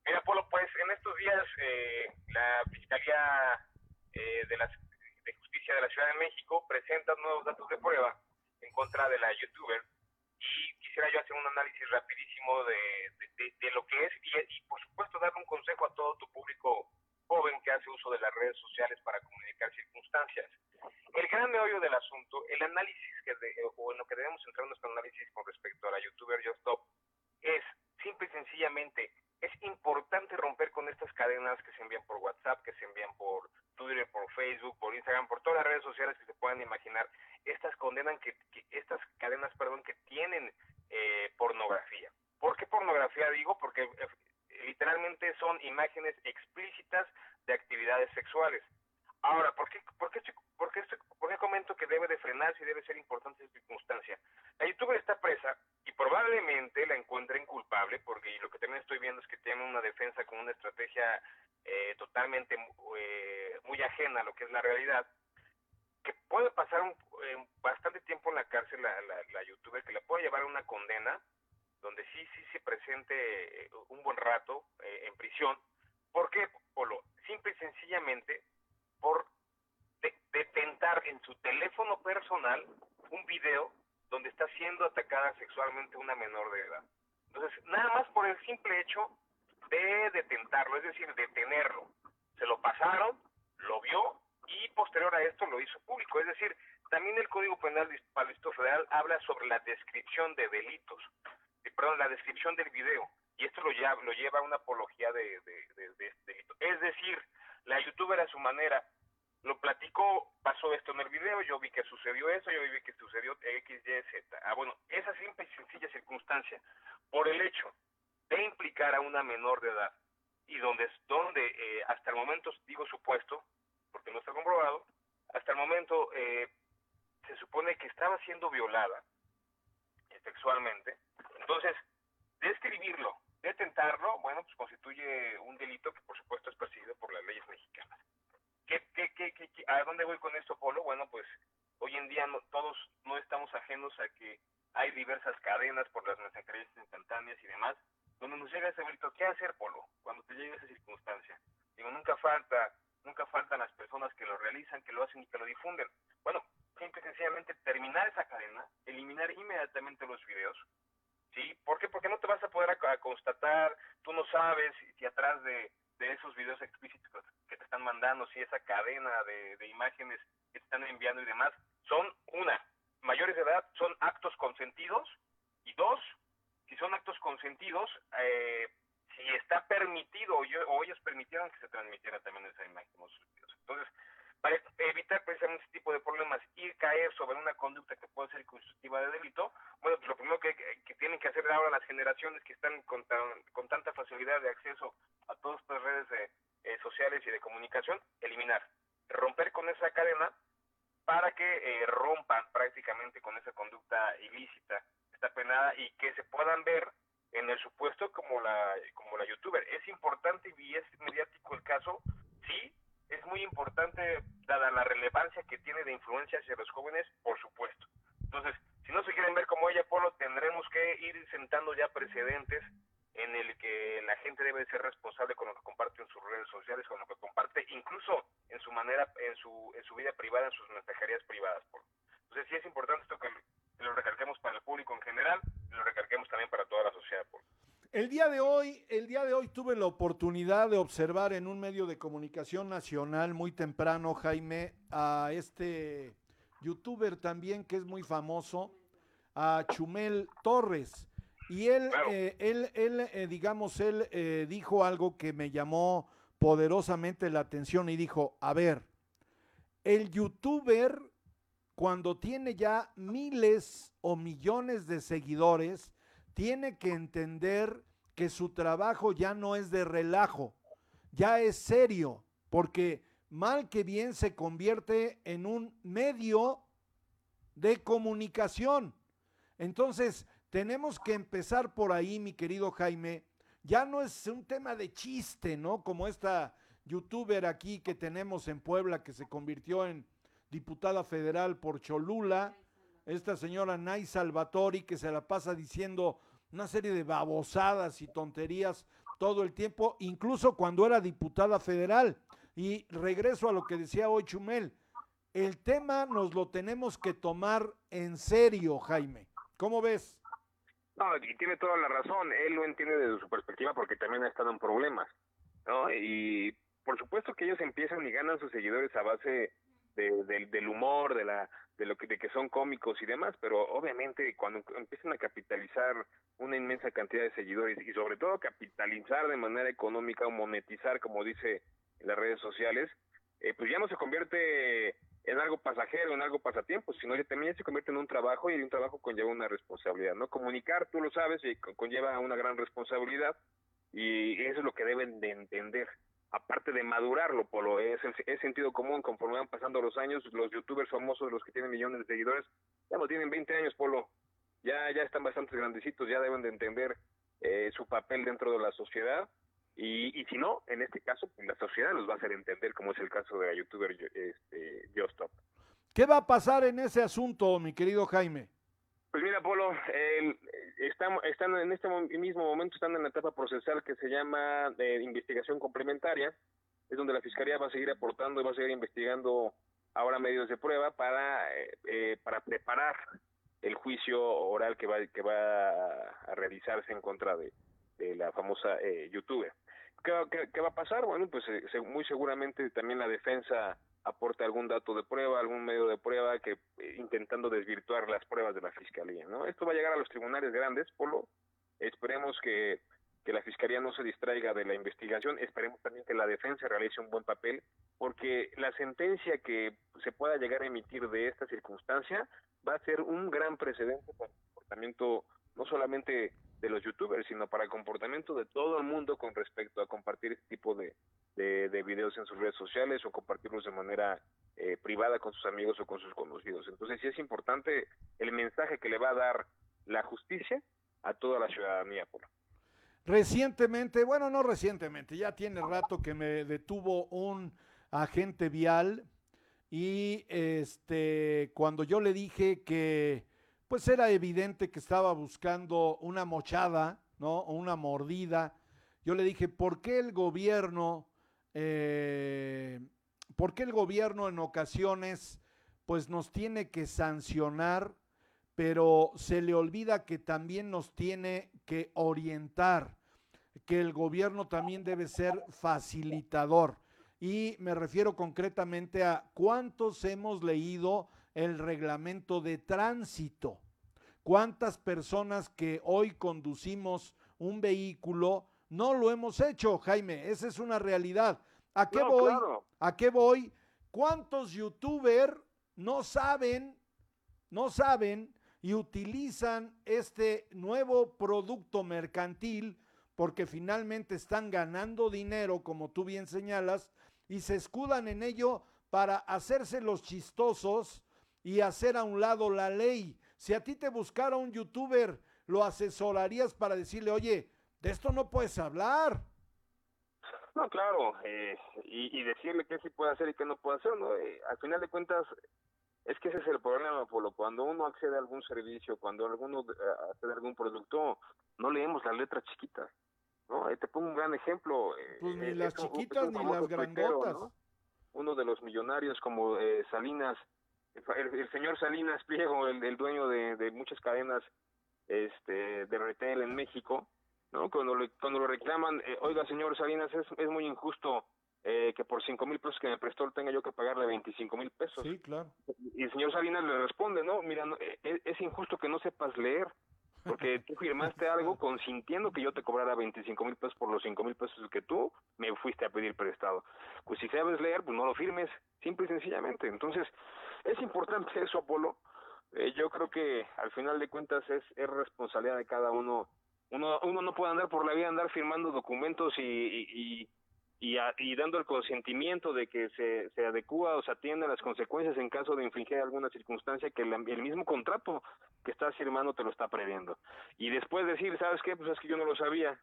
Mira, Polo, pues en estos días eh, la Fiscalía eh, de, la, de Justicia de la Ciudad de México presenta nuevos datos de prueba en contra de la youtuber y quisiera yo hacer un análisis rapidísimo de, de- de- de lo que es y, y, por supuesto dar un consejo a todo tu público joven que hace uso de las redes sociales para comunicar circunstancias. El gran meollo del asunto, el análisis que de- o en lo que debemos centrar nuestro análisis con respecto a la youtuber Just Stop es simple y sencillamente es importante romper con estas cadenas que se envían por WhatsApp, que se envían por Twitter, por Facebook, por Instagram, por todas las redes sociales que se puedan imaginar. Estas condenan que, que- estas cadenas, perdón, que tienen eh, pornografía. ¿Por qué pornografía digo? Porque eh, literalmente son imágenes explícitas de actividades sexuales. Ahora, ¿por qué, por, qué, por, qué, comento que debe de frenarse y debe ser importante esta circunstancia? La youtuber está presa y probablemente la encuentren culpable porque lo que también estoy viendo es que tiene una defensa con una estrategia eh, totalmente eh, muy ajena a lo que es la realidad, que puede pasar un, eh, bastante tiempo en la cárcel la, la, la youtuber, que la puede llevar a una condena donde sí, sí se presente eh, un buen rato eh, en prisión. ¿Por qué, Polo? Simple y sencillamente por de- detentar en su teléfono personal un video donde está siendo atacada sexualmente una menor de edad. Entonces, nada más por el simple hecho de detentarlo, es decir, detenerlo. Se lo pasaron, lo vio y posterior a esto lo hizo público. Es decir, también el Código Penal para el Federal habla sobre la descripción de delitos, eh, perdón, la descripción del video. Y esto lo lleva, lo lleva a una apología de, de, de- de este delito. Es decir, la youtuber a su manera lo platicó, pasó esto en el video, yo vi que sucedió eso, yo vi que sucedió X, Y, Z. Ah, bueno, esa simple y sencilla circunstancia, por el hecho de implicar a una menor de edad, y donde, donde eh, hasta el momento, digo supuesto, porque no está comprobado, hasta el momento eh, se supone que estaba siendo violada sexualmente, entonces, describirlo, detentarlo, bueno, pues constituye un delito que por supuesto es perseguido por las leyes mexicanas. ¿Qué, qué, qué, qué, ¿A dónde voy con esto, Polo? Bueno, pues hoy en día no, todos no estamos ajenos a que hay diversas cadenas por las mensajerías instantáneas y demás, donde nos llega ese grito, ¿qué hacer, Polo? Cuando te llega esa circunstancia. Digo, nunca falta, nunca faltan las personas que lo realizan, que lo hacen y que lo difunden. Bueno, simple y sencillamente terminar esa cadena, eliminar inmediatamente los videos, ¿sí? ¿Por qué? Porque no te vas a poder constatar, tú no sabes si atrás de, esos videos explícitos que te están mandando, si esa cadena de, de imágenes que te están enviando y demás, son una, mayores de edad, son actos consentidos, y dos, si son actos consentidos, eh, si está permitido o, yo, o, ellos permitieron que se transmitiera también esa imagen. Entonces, para evitar precisamente ese tipo de problemas y caer sobre una conducta que puede ser constitutiva de delito, bueno, pues lo primero que, tienen que hacer ahora las generaciones que están con, tan, con tanta facilidad de acceso a todas estas redes de, eh, sociales y de comunicación, eliminar, romper con esa cadena para que eh, rompan prácticamente con esa conducta ilícita, está penada y que se puedan ver en el supuesto como la como la youtuber. Es importante y es mediático el caso, sí, es muy importante dada la relevancia que tiene de influencia hacia los jóvenes, por supuesto. Entonces, si no se quieren ver como ella, Polo, tendremos que ir sentando ya precedentes en el que la gente debe ser responsable con lo que comparte en sus redes sociales, con lo que comparte incluso en su manera, en su, en su vida privada, en sus mensajerías privadas. Polo. Entonces, sí es importante esto que lo recalquemos para el público en general lo recalquemos también para toda la sociedad. Polo. El día de hoy, el día de hoy tuve la oportunidad de observar en un medio de comunicación nacional muy temprano, Jaime, a este youtuber también que es muy famoso, a Chumel Torres. Y él, claro. eh, él, él eh, digamos, él eh, dijo algo que me llamó poderosamente la atención y dijo, a ver, el youtuber cuando tiene ya miles o millones de seguidores, tiene que entender que su trabajo ya no es de relajo, ya es serio, porque mal que bien se convierte en un medio de comunicación. Entonces, tenemos que empezar por ahí, mi querido Jaime. Ya no es un tema de chiste, ¿no? Como esta youtuber aquí que tenemos en Puebla que se convirtió en diputada federal por Cholula, esta señora Nay Salvatori que se la pasa diciendo una serie de babosadas y tonterías todo el tiempo, incluso cuando era diputada federal. Y regreso a lo que decía hoy Chumel, el tema nos lo tenemos que tomar en serio, Jaime. ¿Cómo ves? No, y tiene toda la razón, él lo entiende desde su perspectiva porque también ha estado en problemas, ¿no? Y por supuesto que ellos empiezan y ganan sus seguidores a base de, de, del humor, de la de lo que de que son cómicos y demás, pero obviamente cuando empiezan a capitalizar una inmensa cantidad de seguidores y sobre todo capitalizar de manera económica o monetizar, como dice en las redes sociales, eh, pues ya no se convierte en algo pasajero, en algo pasatiempo, sino que también se convierte en un trabajo y un trabajo conlleva una responsabilidad, ¿no? Comunicar, tú lo sabes, y conlleva una gran responsabilidad y eso es lo que deben de entender aparte de madurarlo, Polo, es, es sentido común, conforme van pasando los años, los youtubers famosos, los que tienen millones de seguidores, ya no tienen 20 años, Polo, ya, ya están bastante grandecitos, ya deben de entender eh, su papel dentro de la sociedad, y, y si no, en este caso, pues la sociedad los va a hacer entender, como es el caso de la youtuber este, Stop. ¿Qué va a pasar en ese asunto, mi querido Jaime? Pues mira, Polo, eh, están, están en este mismo momento están en la etapa procesal que se llama de investigación complementaria, es donde la fiscalía va a seguir aportando y va a seguir investigando ahora medios de prueba para eh, eh, para preparar el juicio oral que va que va a realizarse en contra de, de la famosa eh, youtuber. ¿Qué, ¿Qué, qué, va a pasar? Bueno, pues eh, muy seguramente también la defensa aporte algún dato de prueba, algún medio de prueba que eh, intentando desvirtuar las pruebas de la fiscalía, ¿no? Esto va a llegar a los tribunales grandes, Polo. Esperemos que, que la fiscalía no se distraiga de la investigación, esperemos también que la defensa realice un buen papel, porque la sentencia que se pueda llegar a emitir de esta circunstancia va a ser un gran precedente para el comportamiento no solamente de los youtubers, sino para el comportamiento de todo el mundo con respecto a compartir este tipo de, de, de videos en sus redes sociales o compartirlos de manera eh, privada con sus amigos o con sus conocidos. Entonces sí es importante el mensaje que le va a dar la justicia a toda la ciudadanía. Por. Recientemente, bueno, no recientemente, ya tiene rato que me detuvo un agente vial y este, cuando yo le dije que pues era evidente que estaba buscando una mochada, ¿no? O una mordida, yo le dije, ¿por qué el gobierno, eh, por qué el gobierno en ocasiones pues nos tiene que sancionar, pero se le olvida que también nos tiene que orientar, que el gobierno también debe ser facilitador? y me refiero concretamente a cuántos hemos leído el reglamento de tránsito. ¿Cuántas personas que hoy conducimos un vehículo no lo hemos hecho, Jaime? Esa es una realidad. ¿A qué voy? ¿A qué voy? ¿Cuántos youtubers no saben, no saben y utilizan este nuevo producto mercantil porque finalmente están ganando dinero, como tú bien señalas, y se escudan en ello para hacerse los chistosos y hacer a un lado la ley. Si a ti te buscara un youtuber, lo asesorarías para decirle, oye, de esto no puedes hablar. No, claro, eh, y, decirle qué sí puede hacer y qué no puede hacer, ¿no? Eh, al final de cuentas, es que ese es el problema, Polo. Cuando uno accede a algún servicio, cuando alguno eh, accede a algún producto, no leemos las letras chiquitas. ¿no? te pongo un gran ejemplo. Eh, pues ni las chiquitas ni las grandotas. Uno de los millonarios como eh, Salinas, el, señor Salinas Pliego, el, dueño de, muchas cadenas este, de retail en México, ¿no? Cuando, cuando lo reclaman, eh, oiga, señor Salinas, es, es muy injusto que por cinco mil pesos que me prestó tenga yo que pagarle 25 mil pesos. Sí, claro. Y el señor Salinas le responde, no, mira, es, injusto que no sepas leer porque tú firmaste algo consintiendo que yo te cobrara 25 mil pesos por los 5 mil pesos que tú me fuiste a pedir prestado. Pues si sabes leer, pues no lo firmes, simple y sencillamente. Entonces, es importante eso, Apolo. Eh, yo creo que al final de cuentas es, es responsabilidad de cada uno. Uno, uno no puede andar por la vida, andar firmando documentos y, y y, y dando el consentimiento de que se, se adecua o se atienda a las consecuencias en caso de infringir alguna circunstancia que el, mismo contrato que estás firmando te lo está previendo. Y después decir, ¿sabes qué? Pues es que yo no lo sabía.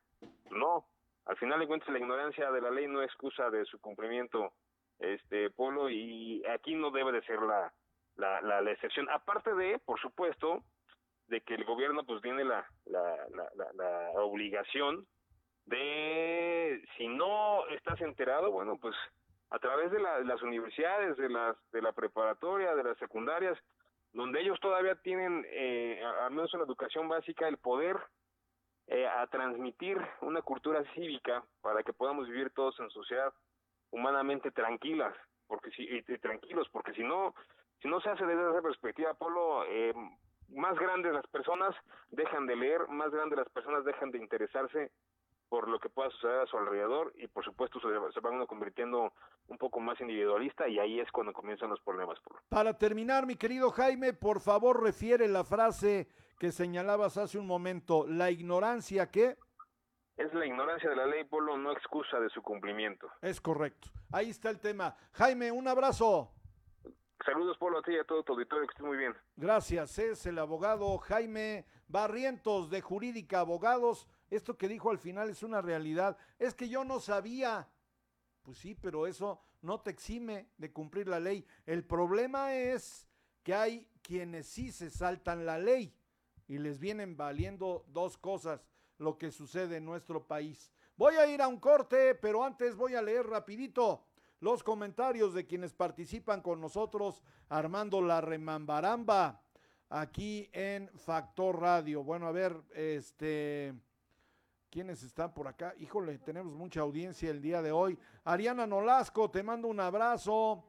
No, al final de cuentas la ignorancia de la ley no es excusa de su cumplimiento, este Polo, y aquí no debe de ser la, la, la, la excepción. Aparte de, por supuesto, de que el gobierno pues tiene la, la, la, la obligación de si no estás enterado, bueno, pues a través de, las universidades, de las de la preparatoria, de las secundarias, donde ellos todavía tienen, eh, al menos en la educación básica, el poder eh, a transmitir una cultura cívica para que podamos vivir todos en sociedad humanamente tranquilas, porque si y, tranquilos, porque si no, si no se hace desde esa perspectiva, Polo, eh, más grandes las personas dejan de leer, más grandes las personas dejan de interesarse por lo que pueda suceder a su alrededor y por supuesto se, van uno convirtiendo un poco más individualista y ahí es cuando comienzan los problemas. Para terminar, mi querido Jaime, por favor refiere la frase que señalabas hace un momento, la ignorancia que... Es la ignorancia de la ley, Polo, no excusa de su cumplimiento. Es correcto. Ahí está el tema. Jaime, un abrazo. Saludos, Polo, a ti y a todo tu auditorio, que estés muy bien. Gracias, es el abogado Jaime Barrientos de Jurídica Abogados esto que dijo al final es una realidad. Es que yo no sabía. Pues sí, pero eso no te exime de cumplir la ley. El problema es que hay quienes sí se saltan la ley y les vienen valiendo dos cosas lo que sucede en nuestro país. Voy a ir a un corte, pero antes voy a leer rapidito los comentarios de quienes participan con nosotros armando la remambaramba aquí en Factor Radio. Bueno, a ver, este ¿Quiénes están por acá? Híjole, tenemos mucha audiencia el día de hoy. Ariana Nolasco, te mando un abrazo.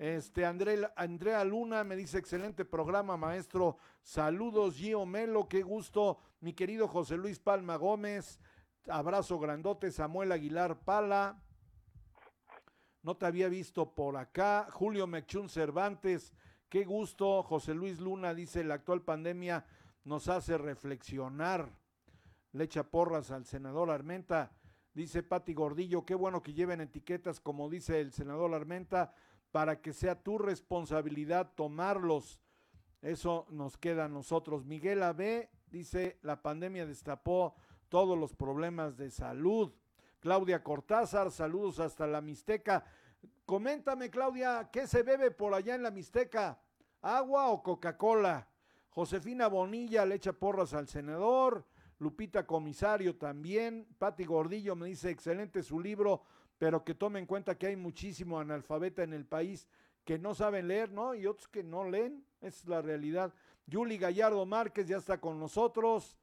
Este, Andrea Luna me dice, excelente programa, maestro. Saludos, Gio Melo, qué gusto. Mi querido José Luis Palma Gómez, abrazo grandote. Samuel Aguilar Pala, no te había visto por acá. Julio Mechún Cervantes, qué gusto. José Luis Luna dice, la actual pandemia nos hace reflexionar le echa porras al senador Armenta. Dice Pati Gordillo, qué bueno que lleven etiquetas, como dice el senador Armenta, para que sea tu responsabilidad tomarlos. Eso nos queda a nosotros. Miguel AB dice, la pandemia destapó todos los problemas de salud. Claudia Cortázar, saludos hasta la Mixteca. Coméntame, Claudia, ¿qué se bebe por allá en la Mixteca? ¿Agua o Coca-Cola? Josefina Bonilla le echa porras al senador. Lupita Comisario también. Pati Gordillo me dice, excelente su libro, pero que tome en cuenta que hay muchísimo analfabeta en el país que no saben leer, ¿no? Y otros que no leen. Esa es la realidad. Yuli Gallardo Márquez ya está con nosotros.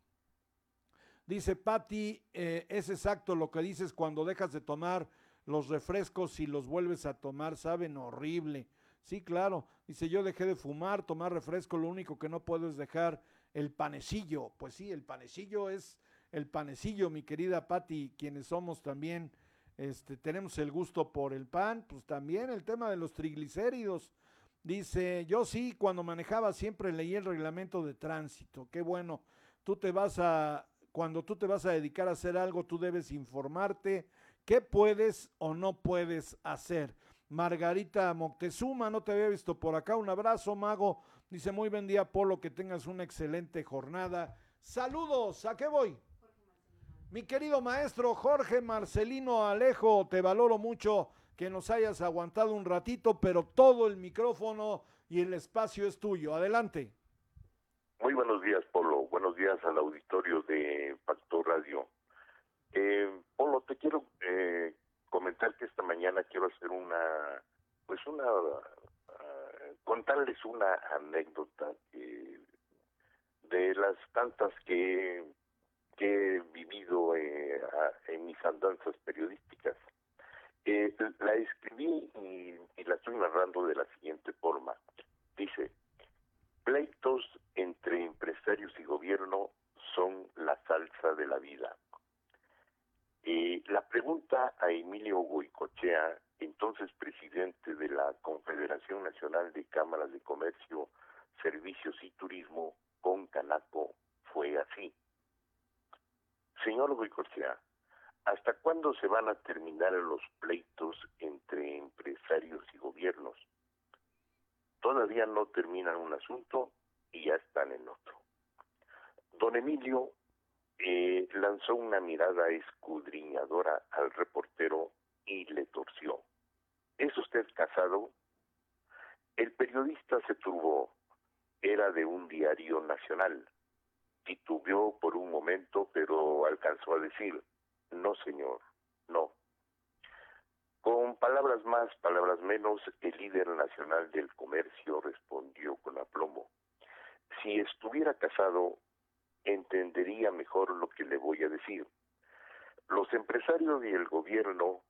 Dice Patti, eh, es exacto lo que dices cuando dejas de tomar los refrescos y los vuelves a tomar, saben horrible. Sí, claro. Dice, yo dejé de fumar, tomar refresco, lo único que no puedo es dejar el panecillo. Pues sí, el panecillo es el panecillo, mi querida Patti, quienes somos también, este, tenemos el gusto por el pan, pues también el tema de los triglicéridos. Dice, yo sí, cuando manejaba siempre leí el reglamento de tránsito. Qué bueno. Tú te vas a, cuando tú te vas a dedicar a hacer algo, tú debes informarte qué puedes o no puedes hacer. Margarita Moctezuma, no te había visto por acá. Un abrazo, mago. Dice, muy buen día, Polo, que tengas una excelente jornada. Saludos, ¿a qué voy? Mi querido maestro Jorge Marcelino Alejo, te valoro mucho que nos hayas aguantado un ratito, pero todo el micrófono y el espacio es tuyo. Adelante. Muy buenos días, Polo. Buenos días al auditorio de Factor Radio. Eh, Polo, te quiero eh, comentar que esta mañana quiero hacer una, pues una, uh, contarles una anécdota que, de las tantas que, que he vivido eh, en mis andanzas periodísticas. Eh, la escribí y, y la estoy narrando de la siguiente forma. Dice, pleitos entre empresarios y gobierno son la salsa de la vida. Eh, la pregunta a Emilio Goicochea, entonces presidente de la Confederación Nacional de Cámaras de Comercio, Servicios y Turismo, con Canaco, fue así. Señor Goicochea, ¿hasta cuándo se van a terminar los pleitos entre empresarios y gobiernos? Todavía no terminan un asunto y ya están en otro. Don Emilio eh, lanzó una mirada escudriñadora al reportero y le torció. ¿Es usted casado? El periodista se turbó. Era de un diario nacional. Titubeó por un momento, pero alcanzó a decir, no señor, no. Con palabras más, palabras menos, el líder nacional del comercio respondió con aplomo. Si estuviera casado, entendería mejor lo que le voy a decir. Los empresarios y el gobierno,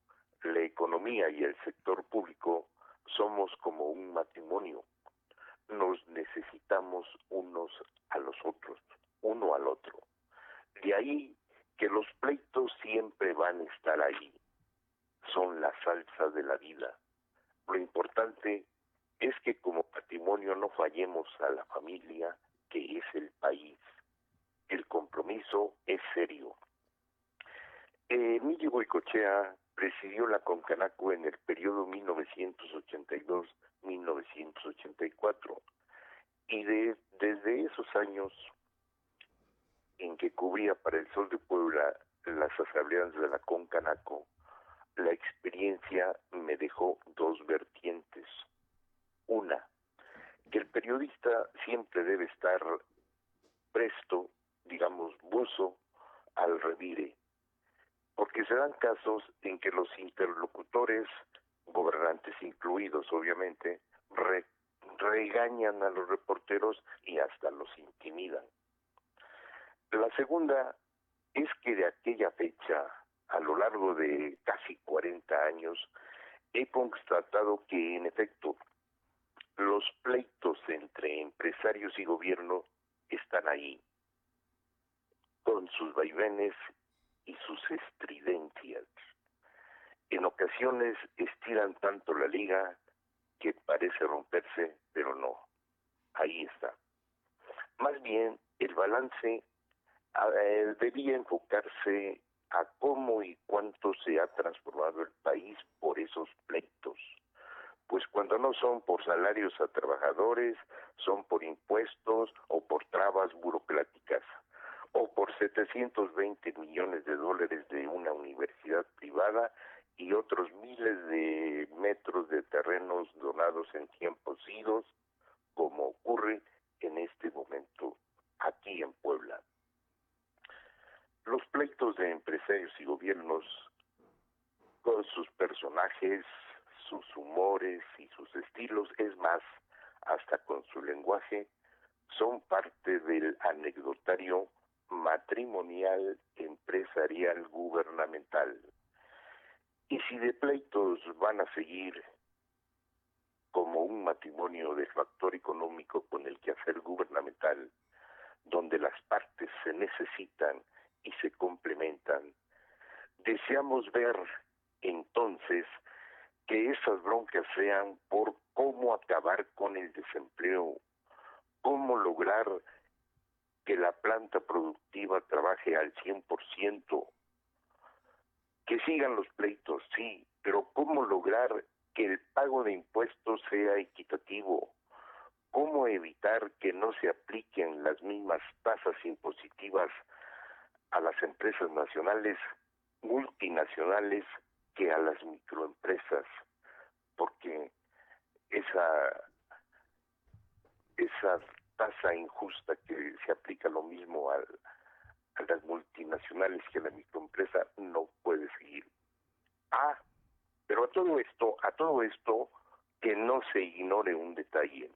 la economía y el sector público somos como un matrimonio. Nos necesitamos unos a los otros, uno al otro. De ahí que los pleitos siempre van a estar ahí. Son la salsa de la vida. Lo importante es que como patrimonio no fallemos a la familia que es el país el compromiso es serio. Emilio Boicochea presidió la Concanaco en el periodo 1982-1984 y de, desde esos años en que cubría para el Sol de Puebla las asambleas de la Concanaco, la experiencia me dejó dos vertientes. Una, que el periodista siempre debe estar presto digamos, buzo al revire, porque se dan casos en que los interlocutores, gobernantes incluidos obviamente, regañan a los reporteros y hasta los intimidan. La segunda es que de aquella fecha, a lo largo de casi 40 años, he constatado que en efecto los pleitos entre empresarios y gobierno están ahí, con sus vaivenes y sus estridencias. En ocasiones estiran tanto la liga que parece romperse, pero no. Ahí está. Más bien, el balance eh, debía enfocarse a cómo y cuánto se ha transformado el país por esos pleitos. Pues cuando no son por salarios a trabajadores, son por impuestos o por trabas burocráticas o por 720 millones de dólares de una universidad privada y otros miles de metros de terrenos donados en tiempos idos, como ocurre en este momento aquí en Puebla. Los pleitos de empresarios y gobiernos, con sus personajes, sus humores y sus estilos, es más, hasta con su lenguaje, son parte del anecdotario matrimonial, empresarial, gubernamental. Y si de pleitos van a seguir como un matrimonio de factor económico con el quehacer gubernamental, donde las partes se necesitan y se complementan, deseamos ver entonces que esas broncas sean por cómo acabar con el desempleo, cómo lograr que la planta productiva trabaje al 100%, que sigan los pleitos, sí, pero cómo lograr que el pago de impuestos sea equitativo, cómo evitar que no se apliquen las mismas tasas impositivas a las empresas nacionales, multinacionales, que a las microempresas, porque esa esa tasa injusta que se aplica lo mismo al, a las multinacionales que a la microempresa no puede seguir. Ah, pero a todo esto, a todo esto, que no se ignore un detalle.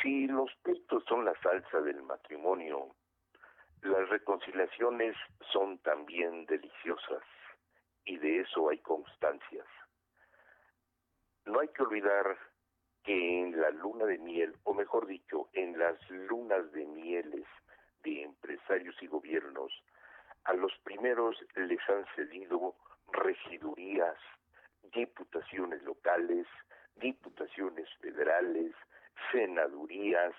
Si los pleitos son la salsa del matrimonio, las reconciliaciones son también deliciosas y de eso hay constancias. No hay que olvidar que en la luna de miel, o mejor dicho, en las lunas de mieles de empresarios y gobiernos, a los primeros les han cedido regidurías, diputaciones locales, diputaciones federales, senadurías,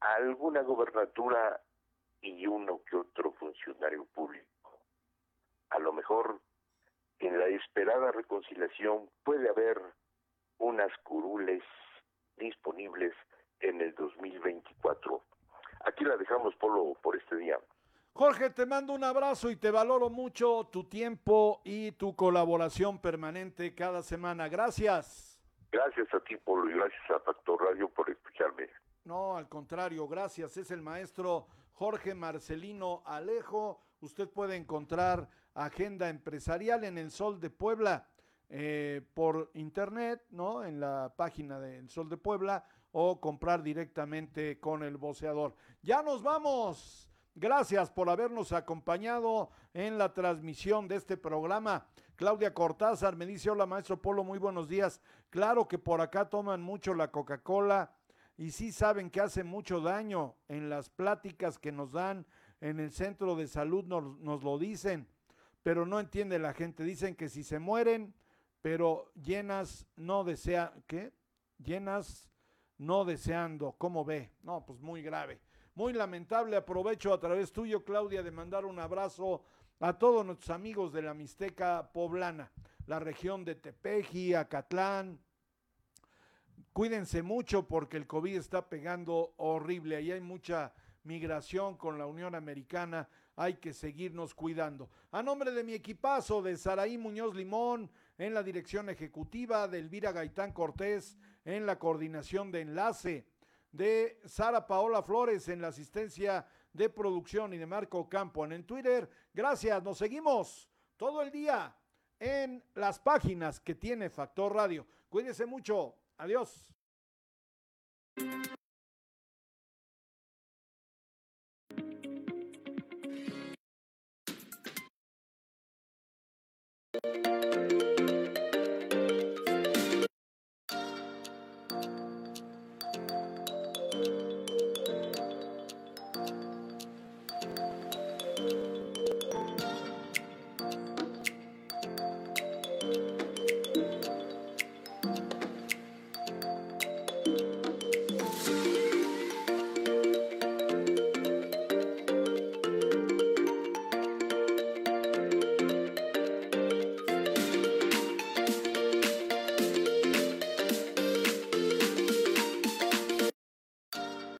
alguna gobernatura y uno que otro funcionario público. A lo mejor en la esperada reconciliación puede haber unas curules disponibles en el 2024. Aquí la dejamos, Polo, por este día. Jorge, te mando un abrazo y te valoro mucho tu tiempo y tu colaboración permanente cada semana. Gracias. Gracias a ti, Polo, y gracias a Factor Radio por escucharme. No, al contrario, gracias. Es el maestro Jorge Marcelino Alejo. Usted puede encontrar agenda empresarial en el Sol de Puebla eh, por internet, ¿no? En la página del Sol de Puebla o comprar directamente con el voceador. Ya nos vamos. Gracias por habernos acompañado en la transmisión de este programa. Claudia Cortázar me dice, hola maestro Polo, muy buenos días. Claro que por acá toman mucho la Coca-Cola y sí saben que hace mucho daño. En las pláticas que nos dan en el centro de salud nos, lo dicen, pero no entiende la gente. Dicen que si se mueren, pero llenas no desea, ¿qué? Llenas no deseando, ¿cómo ve? No, pues muy grave. Muy lamentable, aprovecho a través tuyo, Claudia, de mandar un abrazo a todos nuestros amigos de la Mixteca poblana, la región de Tepeji, Acatlán. Cuídense mucho porque el COVID está pegando horrible. Ahí hay mucha migración con la Unión Americana. Hay que seguirnos cuidando. A nombre de mi equipazo de Saraí Muñoz Limón en la dirección ejecutiva, de Elvira Gaitán Cortés en la coordinación de enlace de Sara Paola Flores en la asistencia de producción y de Marco Campo en Twitter. Gracias, nos seguimos todo el día en las páginas que tiene Factor Radio. Cuídense mucho. Adiós.